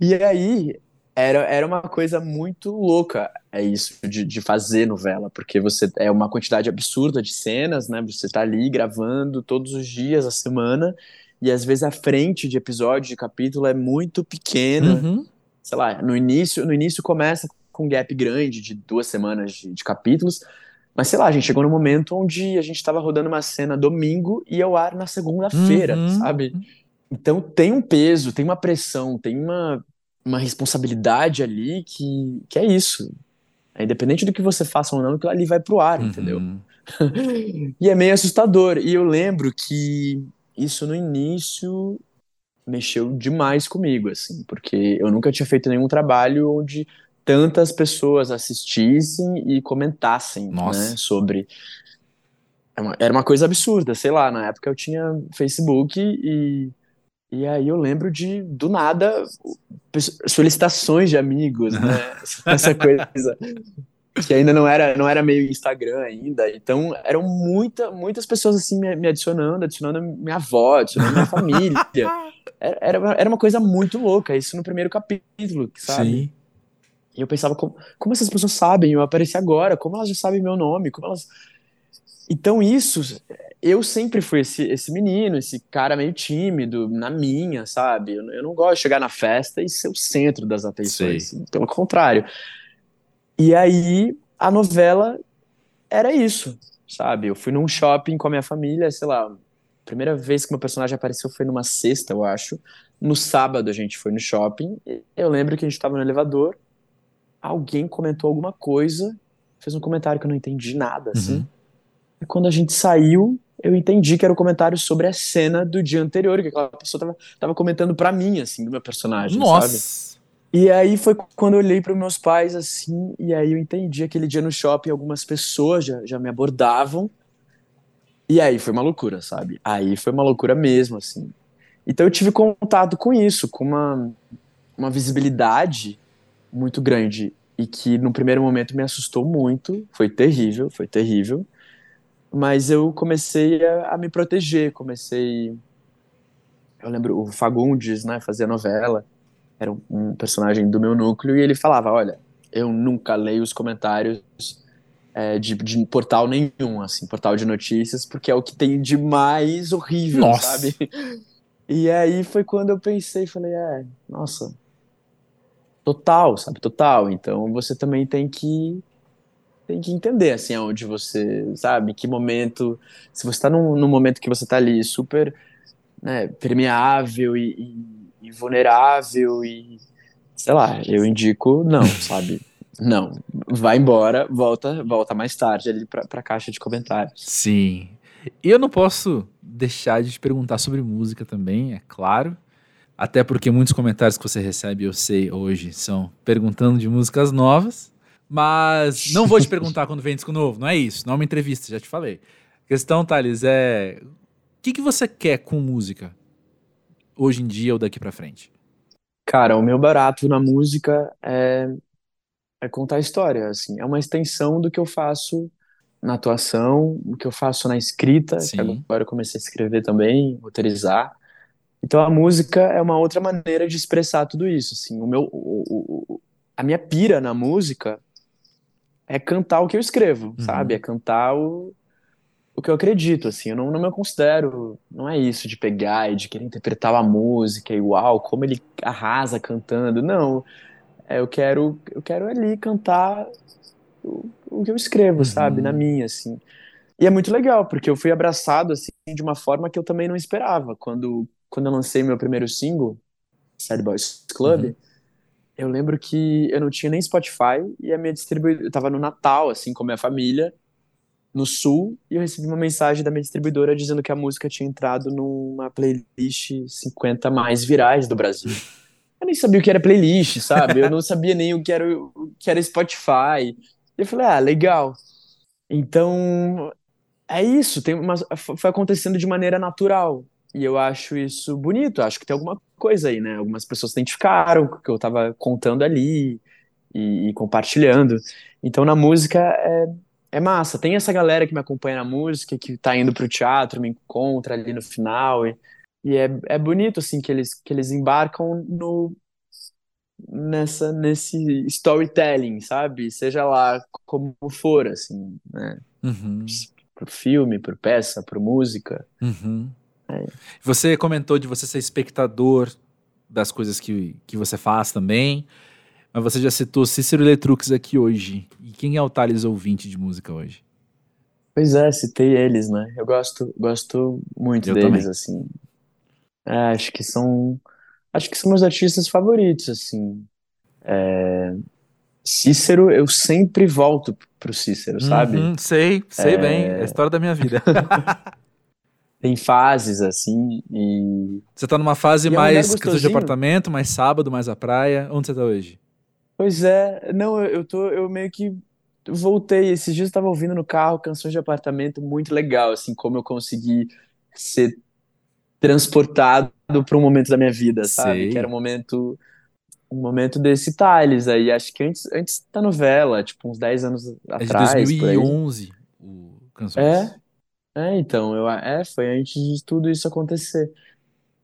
E aí era, era uma coisa muito louca, é isso, de, de fazer novela, porque você é uma quantidade absurda de cenas, né? Você tá ali gravando todos os dias, a semana, e às vezes a frente de episódio, de capítulo é muito pequena. Uhum. Sei lá, no início, no início começa com um gap grande de duas semanas de, de capítulos, Mas sei lá, a gente chegou num momento onde a gente tava rodando uma cena domingo e ao ar na segunda-feira, Uhum. sabe? Então tem um peso, tem uma pressão, tem uma, uma responsabilidade ali que, que é isso. É, independente do que você faça ou não, aquilo ali vai pro ar, entendeu? Uhum. E é meio assustador. E eu lembro que isso no início mexeu demais comigo, assim, porque eu nunca tinha feito nenhum trabalho onde tantas pessoas assistissem e comentassem, né, sobre. É Era uma coisa absurda, sei lá, na época eu tinha Facebook e, e aí eu lembro de, do nada, solicitações de amigos, né, essa coisa que ainda não era, não era meio Instagram ainda, então eram muita, muitas pessoas assim me, me adicionando, adicionando minha avó, adicionando minha família. Era, era, uma- era uma coisa muito louca, isso no primeiro capítulo, sabe? Sim. E eu pensava, como, como essas pessoas sabem? Eu apareci agora, como elas já sabem meu nome? Como elas... Então isso, eu sempre fui esse, esse menino, esse cara meio tímido, na minha, sabe? Eu, eu não gosto de chegar na festa e ser o centro das atenções, pelo contrário. E aí, a novela era isso, sabe? Eu fui num shopping com a minha família, sei lá, a primeira vez que meu personagem apareceu foi numa sexta, eu acho. No sábado a gente foi no shopping, eu lembro que a gente tava no elevador, alguém comentou alguma coisa, fez um comentário que eu não entendi nada, assim. Uhum. E quando a gente saiu, eu entendi que era o comentário sobre a cena do dia anterior, que aquela pessoa tava, tava comentando pra mim, assim, do meu personagem, sabe? Nossa. E aí foi quando eu olhei para meus pais assim, e aí eu entendi aquele dia no shopping, algumas pessoas já, já me abordavam. E aí foi uma loucura, sabe? Aí foi uma loucura mesmo, assim. Então eu tive contato com isso, com uma, uma visibilidade muito grande e que no primeiro momento me assustou muito. Foi terrível, foi terrível. Mas eu comecei a, a me proteger, comecei. Eu lembro o Fagundes, né, fazia novela era um, um personagem do meu núcleo, e ele falava: Olha, eu nunca leio os comentários é, de, de portal nenhum, assim, portal de notícias, porque é o que tem de mais horrível, Nossa. sabe? E aí foi quando eu pensei, falei: É, nossa, total, sabe? Total. Então você também tem que. Tem que entender, assim, aonde você, sabe, que momento. Se você tá num, num momento que você tá ali super né, permeável e, e, e vulnerável e sei lá, eu indico não, sabe? Não, vai embora, volta, volta mais tarde ali pra, pra caixa de comentários. Sim. E eu não posso deixar de te perguntar sobre música também, é claro. Até porque muitos comentários que você recebe, eu sei, hoje, são perguntando de músicas novas. Mas não vou te perguntar quando vem disco novo, não é isso. Não é uma entrevista, já te falei. A questão, Thales, é. O que, que você quer com música? Hoje em dia ou daqui pra frente? Cara, o meu barato na música é, é contar história, assim, é uma extensão do que eu faço na atuação, do que eu faço na escrita, agora eu comecei a escrever também, roteirizar. Então a música é uma outra maneira de expressar tudo isso, assim, o meu, o- o- o- a minha pira na música é cantar o que eu escrevo, Uhum. sabe? É cantar o, o que eu acredito, assim. Eu não, não me considero. Não é isso de pegar e de querer interpretar a música e uau, como ele arrasa cantando. Não. É, eu quero, eu quero ali cantar o, o que eu escrevo, Uhum. sabe? Na minha, assim. E é muito legal, porque eu fui abraçado, assim, de uma forma que eu também não esperava. Quando, quando eu lancei meu primeiro single, Sad Boys Club, Uhum. Eu lembro que eu não tinha nem Spotify e a minha distribuidora, eu tava no Natal, assim, com a minha família, no Sul, e eu recebi uma mensagem da minha distribuidora dizendo que a música tinha entrado numa playlist 50 mais virais do Brasil. Eu nem sabia o que era playlist, sabe? Eu não sabia nem o que era, o que era Spotify. E eu falei, ah, legal. Então, é isso, tem uma, foi acontecendo de maneira natural. E eu acho isso bonito, acho que tem alguma coisa aí, né? Algumas pessoas se identificaram com o que eu tava contando ali e, e compartilhando. Então na música é, é massa. Tem essa galera que me acompanha na música, que tá indo pro teatro, me encontra ali no final. E, e é, é bonito, assim, que eles, que eles embarcam no, nessa, nesse storytelling, sabe? Seja lá como for, assim, né? Uhum. Pro filme, pro peça, pro música. Uhum. É. Você comentou de você ser espectador das coisas que, que você faz também, mas você já citou Cícero Letrux aqui hoje. E quem é o Thales ouvinte de música hoje? Pois é, citei eles, né? Eu gosto, gosto muito Eu deles, também. assim. É, acho que são, acho que são meus artistas favoritos, assim. Cícero, eu sempre volto pro Cícero, sabe? Uhum, sei, sei bem. É a história da minha vida. Tem fases, assim, e... Você tá numa fase E é mais questão de apartamento, mais sábado, mais a praia. Onde você tá hoje? Pois é, não, eu eu tô, eu meio que voltei. Esses dias eu tava ouvindo no carro canções de apartamento muito legal, assim, como eu consegui ser transportado para um momento da minha vida, sabe? Que era Sei. um momento, um momento desse Thales aí, acho que antes, antes da novela, tipo uns 10 anos É de atrás, por aí. 2011, o Canções. É, é, então, eu, é, foi antes de tudo isso acontecer.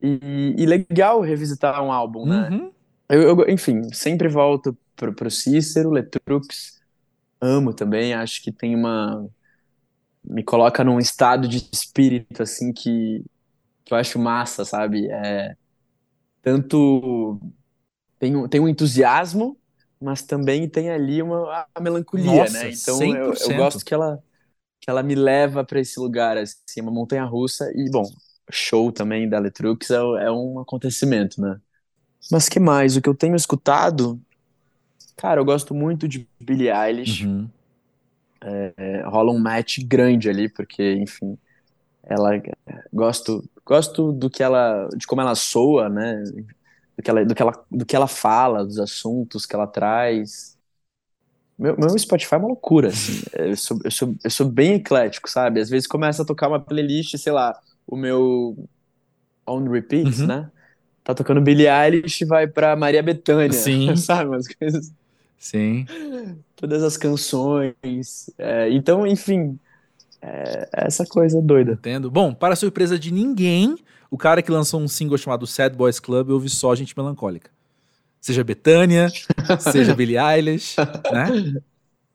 E, e legal revisitar um álbum, né? Uhum. Eu, eu- enfim, sempre volto pro, pro Cícero, Letrux, amo também, acho que tem uma... me coloca num estado de espírito, assim, que, que eu acho massa, sabe? É, tanto tem, um- tem um entusiasmo, mas também tem ali uma a melancolia, Nossa, né? Então eu, eu 100%. gosto que ela, que ela me leva para esse lugar, assim, uma montanha-russa. E, bom, show também da Letrux é, é um acontecimento, né? Mas que mais? O que eu tenho escutado, cara, eu gosto muito de Billie Eilish. Uhum. É, rola um match grande ali, porque, enfim, ela gosto gosto do que ela de como ela soa, né? Do que ela, do que ela, do que ela fala, dos assuntos que ela traz. Meu, meu Spotify é uma loucura, assim. Eu sou, eu sou, eu sou bem eclético, sabe? Às vezes começa a tocar uma playlist, sei lá, o meu on repeat, Uhum. né? Tá tocando Billie Eilish e vai pra Maria Bethânia, Sim. sabe? Umas coisas Sim. todas as canções. É, então, enfim, é essa coisa doida. Entendo. Bom, para surpresa de ninguém, o cara que lançou um single chamado Sad Boys Club ouve só gente melancólica. Seja Betânia, seja Billie Eilish, né?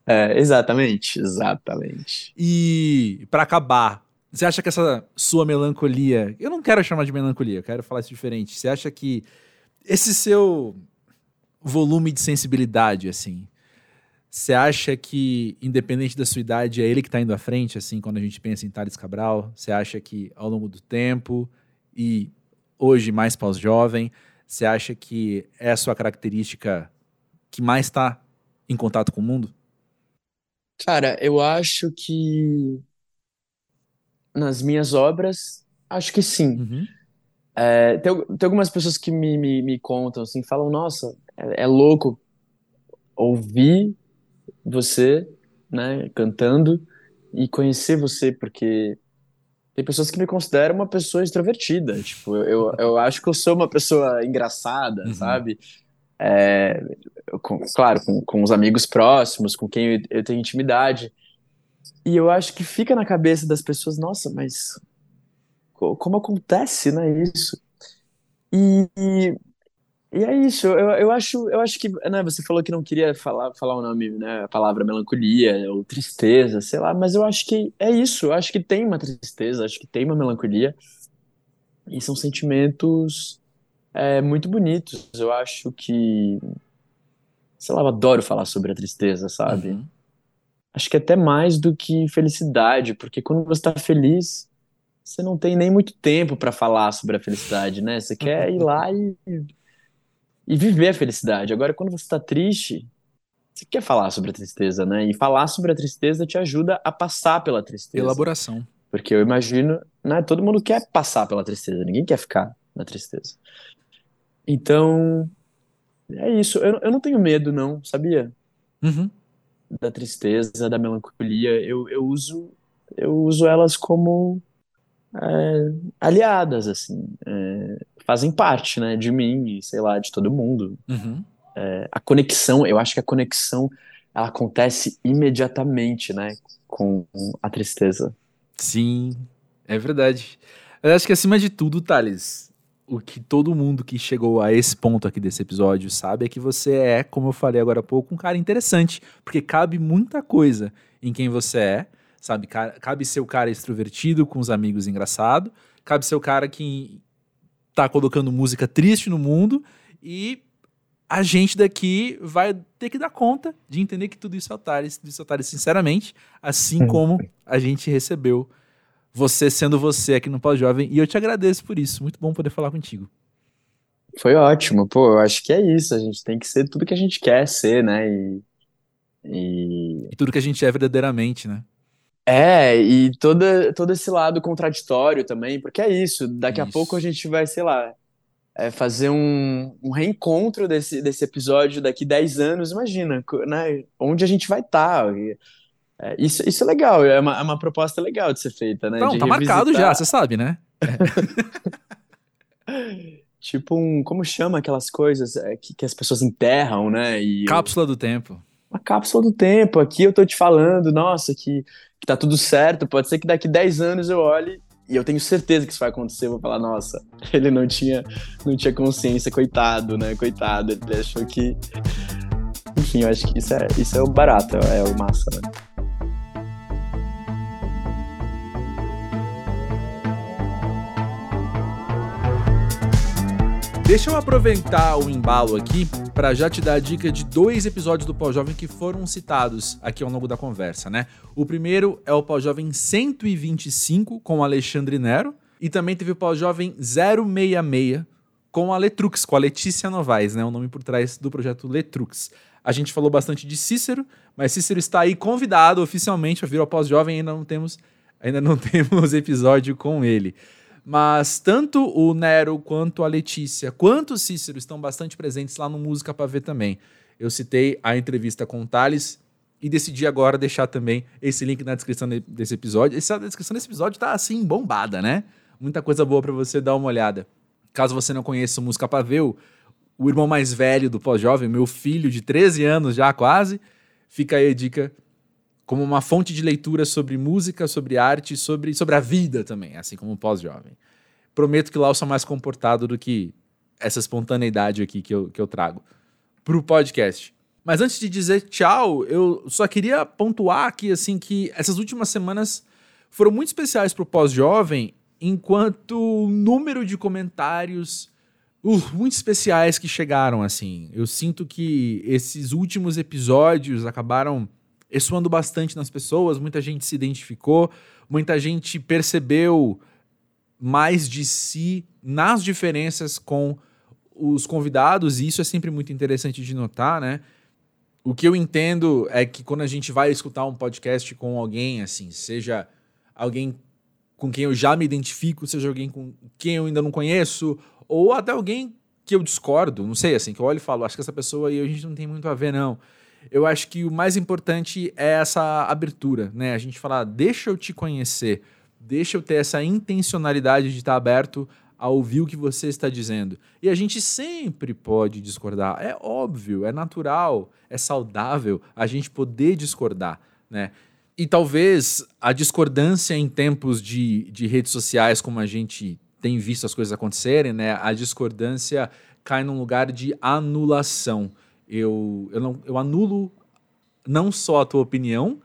É, exatamente, exatamente. E para acabar, você acha que essa sua melancolia, eu não quero chamar de melancolia, eu quero falar isso diferente. Você acha que esse seu volume de sensibilidade, assim, você acha que, independente da sua idade, é ele que tá indo à frente, assim, quando a gente pensa em Thales Cabral? Você acha que ao longo do tempo e hoje mais pós-jovem, você acha que é a sua característica que mais está em contato com o mundo? Cara, eu acho que nas minhas obras, acho que sim. Uhum. É, tem, tem algumas pessoas que me, me, me contam assim, falam, nossa, é, é louco ouvir você, né, cantando e conhecer você, porque tem pessoas que me consideram uma pessoa extrovertida. Tipo, eu, eu, acho que eu sou uma pessoa engraçada, Uhum. sabe? É, com- claro, com, com os amigos próximos, com quem eu, eu tenho intimidade. E eu acho que fica na cabeça das pessoas, nossa, mas co- como acontece, né, isso? E, e, é isso, eu, eu acho, eu acho que, né, você falou que não queria falar, falar o nome, né, a palavra melancolia ou tristeza, sei lá, mas eu acho que é isso, eu acho que tem uma tristeza, acho que tem uma melancolia, e são sentimentos é, muito bonitos, eu acho que, sei lá, eu adoro falar sobre a tristeza, sabe? Uhum. Acho que até mais do que felicidade, porque quando você tá feliz, você não tem nem muito tempo pra falar sobre a felicidade, né? Você quer ir lá e, e viver a felicidade. Agora, quando você tá triste, você quer falar sobre a tristeza, né? E falar sobre a tristeza te ajuda a passar pela tristeza. Elaboração. Porque eu imagino, né? Todo mundo quer passar pela tristeza, ninguém quer ficar na tristeza. Então, é isso. Eu, eu não tenho medo, não, sabia? Uhum. da tristeza, da melancolia, eu, eu uso eu uso elas como é, aliadas, assim, é, fazem parte, né, de mim e, sei lá, de todo mundo. Uhum. É, a conexão, eu acho que a conexão, ela acontece imediatamente, né, com a tristeza. Sim, é verdade. Eu acho que acima de tudo, Thales, o que todo mundo que chegou a esse ponto aqui desse episódio sabe é que você é, como eu falei agora há pouco, um cara interessante, porque cabe muita coisa em quem você é, sabe? Ca- Cabe ser o cara extrovertido com os amigos engraçado, cabe ser o cara que tá colocando música triste no mundo e a gente daqui vai ter que dar conta de entender que tudo isso é otário, tudo isso é otário, sinceramente, assim como a gente recebeu você sendo você aqui no Pós-Jovem, e eu te agradeço por isso, muito bom poder falar contigo. Foi ótimo, pô, eu acho que é isso, a gente tem que ser tudo que a gente quer ser, né, e... E, e tudo que a gente é verdadeiramente, né? É, e todo, todo esse lado contraditório também, porque é isso, daqui isso. a pouco a gente vai, sei lá, é, fazer um, um, reencontro desse, desse episódio daqui 10 anos, imagina, né, onde a gente vai estar. Tá. É, isso, isso é legal, é uma, é uma proposta legal de ser feita, né? Não, de tá revisitar... marcado já, você sabe, né? Tipo um, como chama aquelas coisas é, que, que as pessoas enterram, né? E Cápsula eu... do tempo uma cápsula do tempo. Aqui eu tô te falando, nossa, que, que tá tudo certo. Pode ser que daqui 10 anos eu olhe e eu tenho certeza que isso vai acontecer. Eu vou falar, nossa, ele não tinha, não tinha consciência, coitado, né? Coitado, ele achou que. Enfim, eu acho que isso é, isso é o barato, é o massa, né? Deixa eu aproveitar o embalo aqui para já te dar a dica de dois episódios do Pós-Jovem que foram citados aqui ao longo da conversa, né? O primeiro é o Pós-Jovem 125 com Alexandre Nero e também teve o Pós-Jovem 066 com a Letrux, com a Letícia Novaes, né? O nome por trás do projeto Letrux. A gente falou bastante de Cícero, mas Cícero está aí convidado oficialmente a vir ao Pós-Jovem, ainda não temos ainda não temos episódio com ele. Mas tanto o Nero quanto a Letícia, quanto o Cícero estão bastante presentes lá no Música para Ver também. Eu citei a entrevista com o Thales e decidi agora deixar também esse link na descrição desse episódio. Essa descrição desse episódio tá assim bombada, né? Muita coisa boa para você dar uma olhada. Caso você não conheça o Música para Ver, o irmão mais velho do pós-jovem, meu filho de 13 anos já quase, fica aí a dica como uma fonte de leitura sobre música, sobre arte, sobre, sobre a vida também, assim como pós-jovem. Prometo que lá eu sou mais comportado do que essa espontaneidade aqui que eu, que eu trago para o podcast. Mas antes de dizer tchau, eu só queria pontuar aqui assim que essas últimas semanas foram muito especiais para o pós-jovem, enquanto o número de comentários uh, muito especiais que chegaram assim. Eu sinto que esses últimos episódios acabaram ressoando bastante nas pessoas, muita gente se identificou, muita gente percebeu mais de si nas diferenças com os convidados, e isso é sempre muito interessante de notar, né? O que eu entendo é que quando a gente vai escutar um podcast com alguém, assim, seja alguém com quem eu já me identifico, seja alguém com quem eu ainda não conheço, ou até alguém que eu discordo, não sei, assim, que eu olho e falo, acho que essa pessoa aí a gente não tem muito a ver, não eu acho que o mais importante é essa abertura, né? A gente falar, deixa eu te conhecer, deixa eu ter essa intencionalidade de estar aberto a ouvir o que você está dizendo. E a gente sempre pode discordar, é óbvio, é natural, é saudável a gente poder discordar, né? E talvez a discordância em tempos de, de redes sociais, como a gente tem visto as coisas acontecerem, né? A discordância cai num lugar de anulação eu, eu, não, eu anulo não só a tua opinião,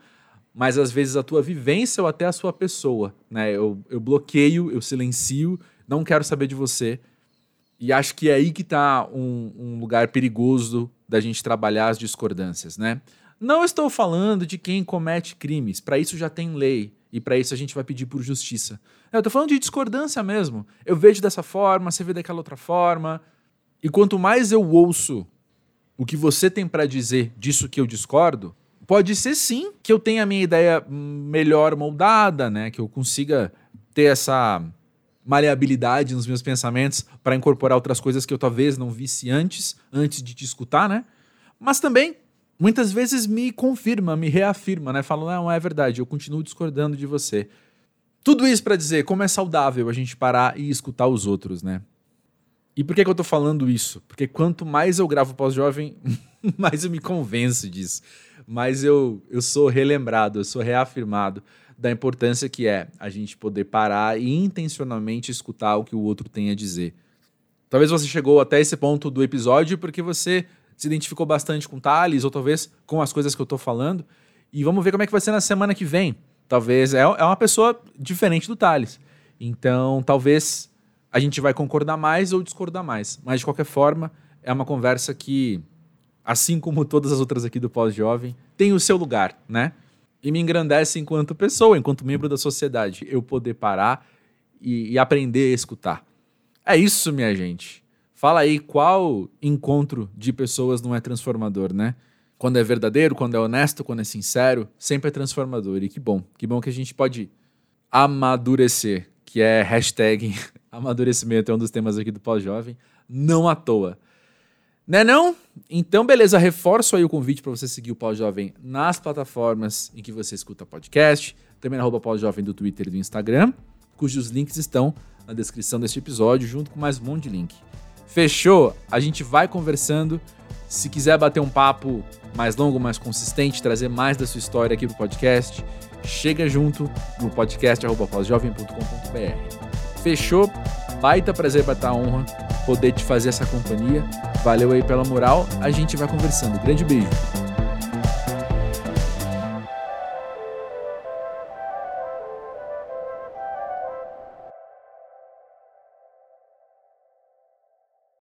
mas às vezes a tua vivência ou até a sua pessoa. Né? Eu, eu bloqueio, eu silencio, não quero saber de você. E acho que é aí que está um, um lugar perigoso da gente trabalhar as discordâncias, né? Não estou falando de quem comete crimes, para isso já tem lei e para isso a gente vai pedir por justiça. Eu estou falando de discordância mesmo. Eu vejo dessa forma, você vê daquela outra forma. E quanto mais eu ouço o que você tem para dizer disso que eu discordo, pode ser sim que eu tenha a minha ideia melhor moldada, né? Que eu consiga ter essa maleabilidade nos meus pensamentos para incorporar outras coisas que eu talvez não visse antes, antes de te escutar, né? Mas também muitas vezes me confirma, me reafirma, né? Fala, não, é verdade, eu continuo discordando de você. Tudo isso para dizer como é saudável a gente parar e escutar os outros, né? E por que, que eu tô falando isso? Porque quanto mais eu gravo pós-jovem, mais eu me convenço disso. Mais eu, eu sou relembrado, eu sou reafirmado da importância que é a gente poder parar e intencionalmente escutar o que o outro tem a dizer. Talvez você chegou até esse ponto do episódio porque você se identificou bastante com Thales, ou talvez com as coisas que eu tô falando. E vamos ver como é que vai ser na semana que vem. Talvez é, é uma pessoa diferente do Thales. Então, talvez a gente vai concordar mais ou discordar mais. Mas, de qualquer forma, é uma conversa que, assim como todas as outras aqui do Pós-Jovem, tem o seu lugar, né? E me engrandece enquanto pessoa, enquanto membro da sociedade, eu poder parar e, e aprender a escutar. É isso, minha gente. Fala aí qual encontro de pessoas não é transformador, né? Quando é verdadeiro, quando é honesto, quando é sincero, sempre é transformador. E que bom, que bom que a gente pode amadurecer, que é hashtag amadurecimento, é um dos temas aqui do pós-jovem, não à toa. Né não? Então, beleza, reforço aí o convite para você seguir o Pós-Jovem nas plataformas em que você escuta podcast, também na arroba Pós-Jovem do Twitter e do Instagram, cujos links estão na descrição deste episódio, junto com mais um monte de link. Fechou? A gente vai conversando. Se quiser bater um papo mais longo, mais consistente, trazer mais da sua história aqui pro podcast, chega junto no podcast podcast.jovem.com.br. Fechou? Baita prazer, baita honra poder te fazer essa companhia. Valeu aí pela moral. A gente vai conversando. Grande beijo.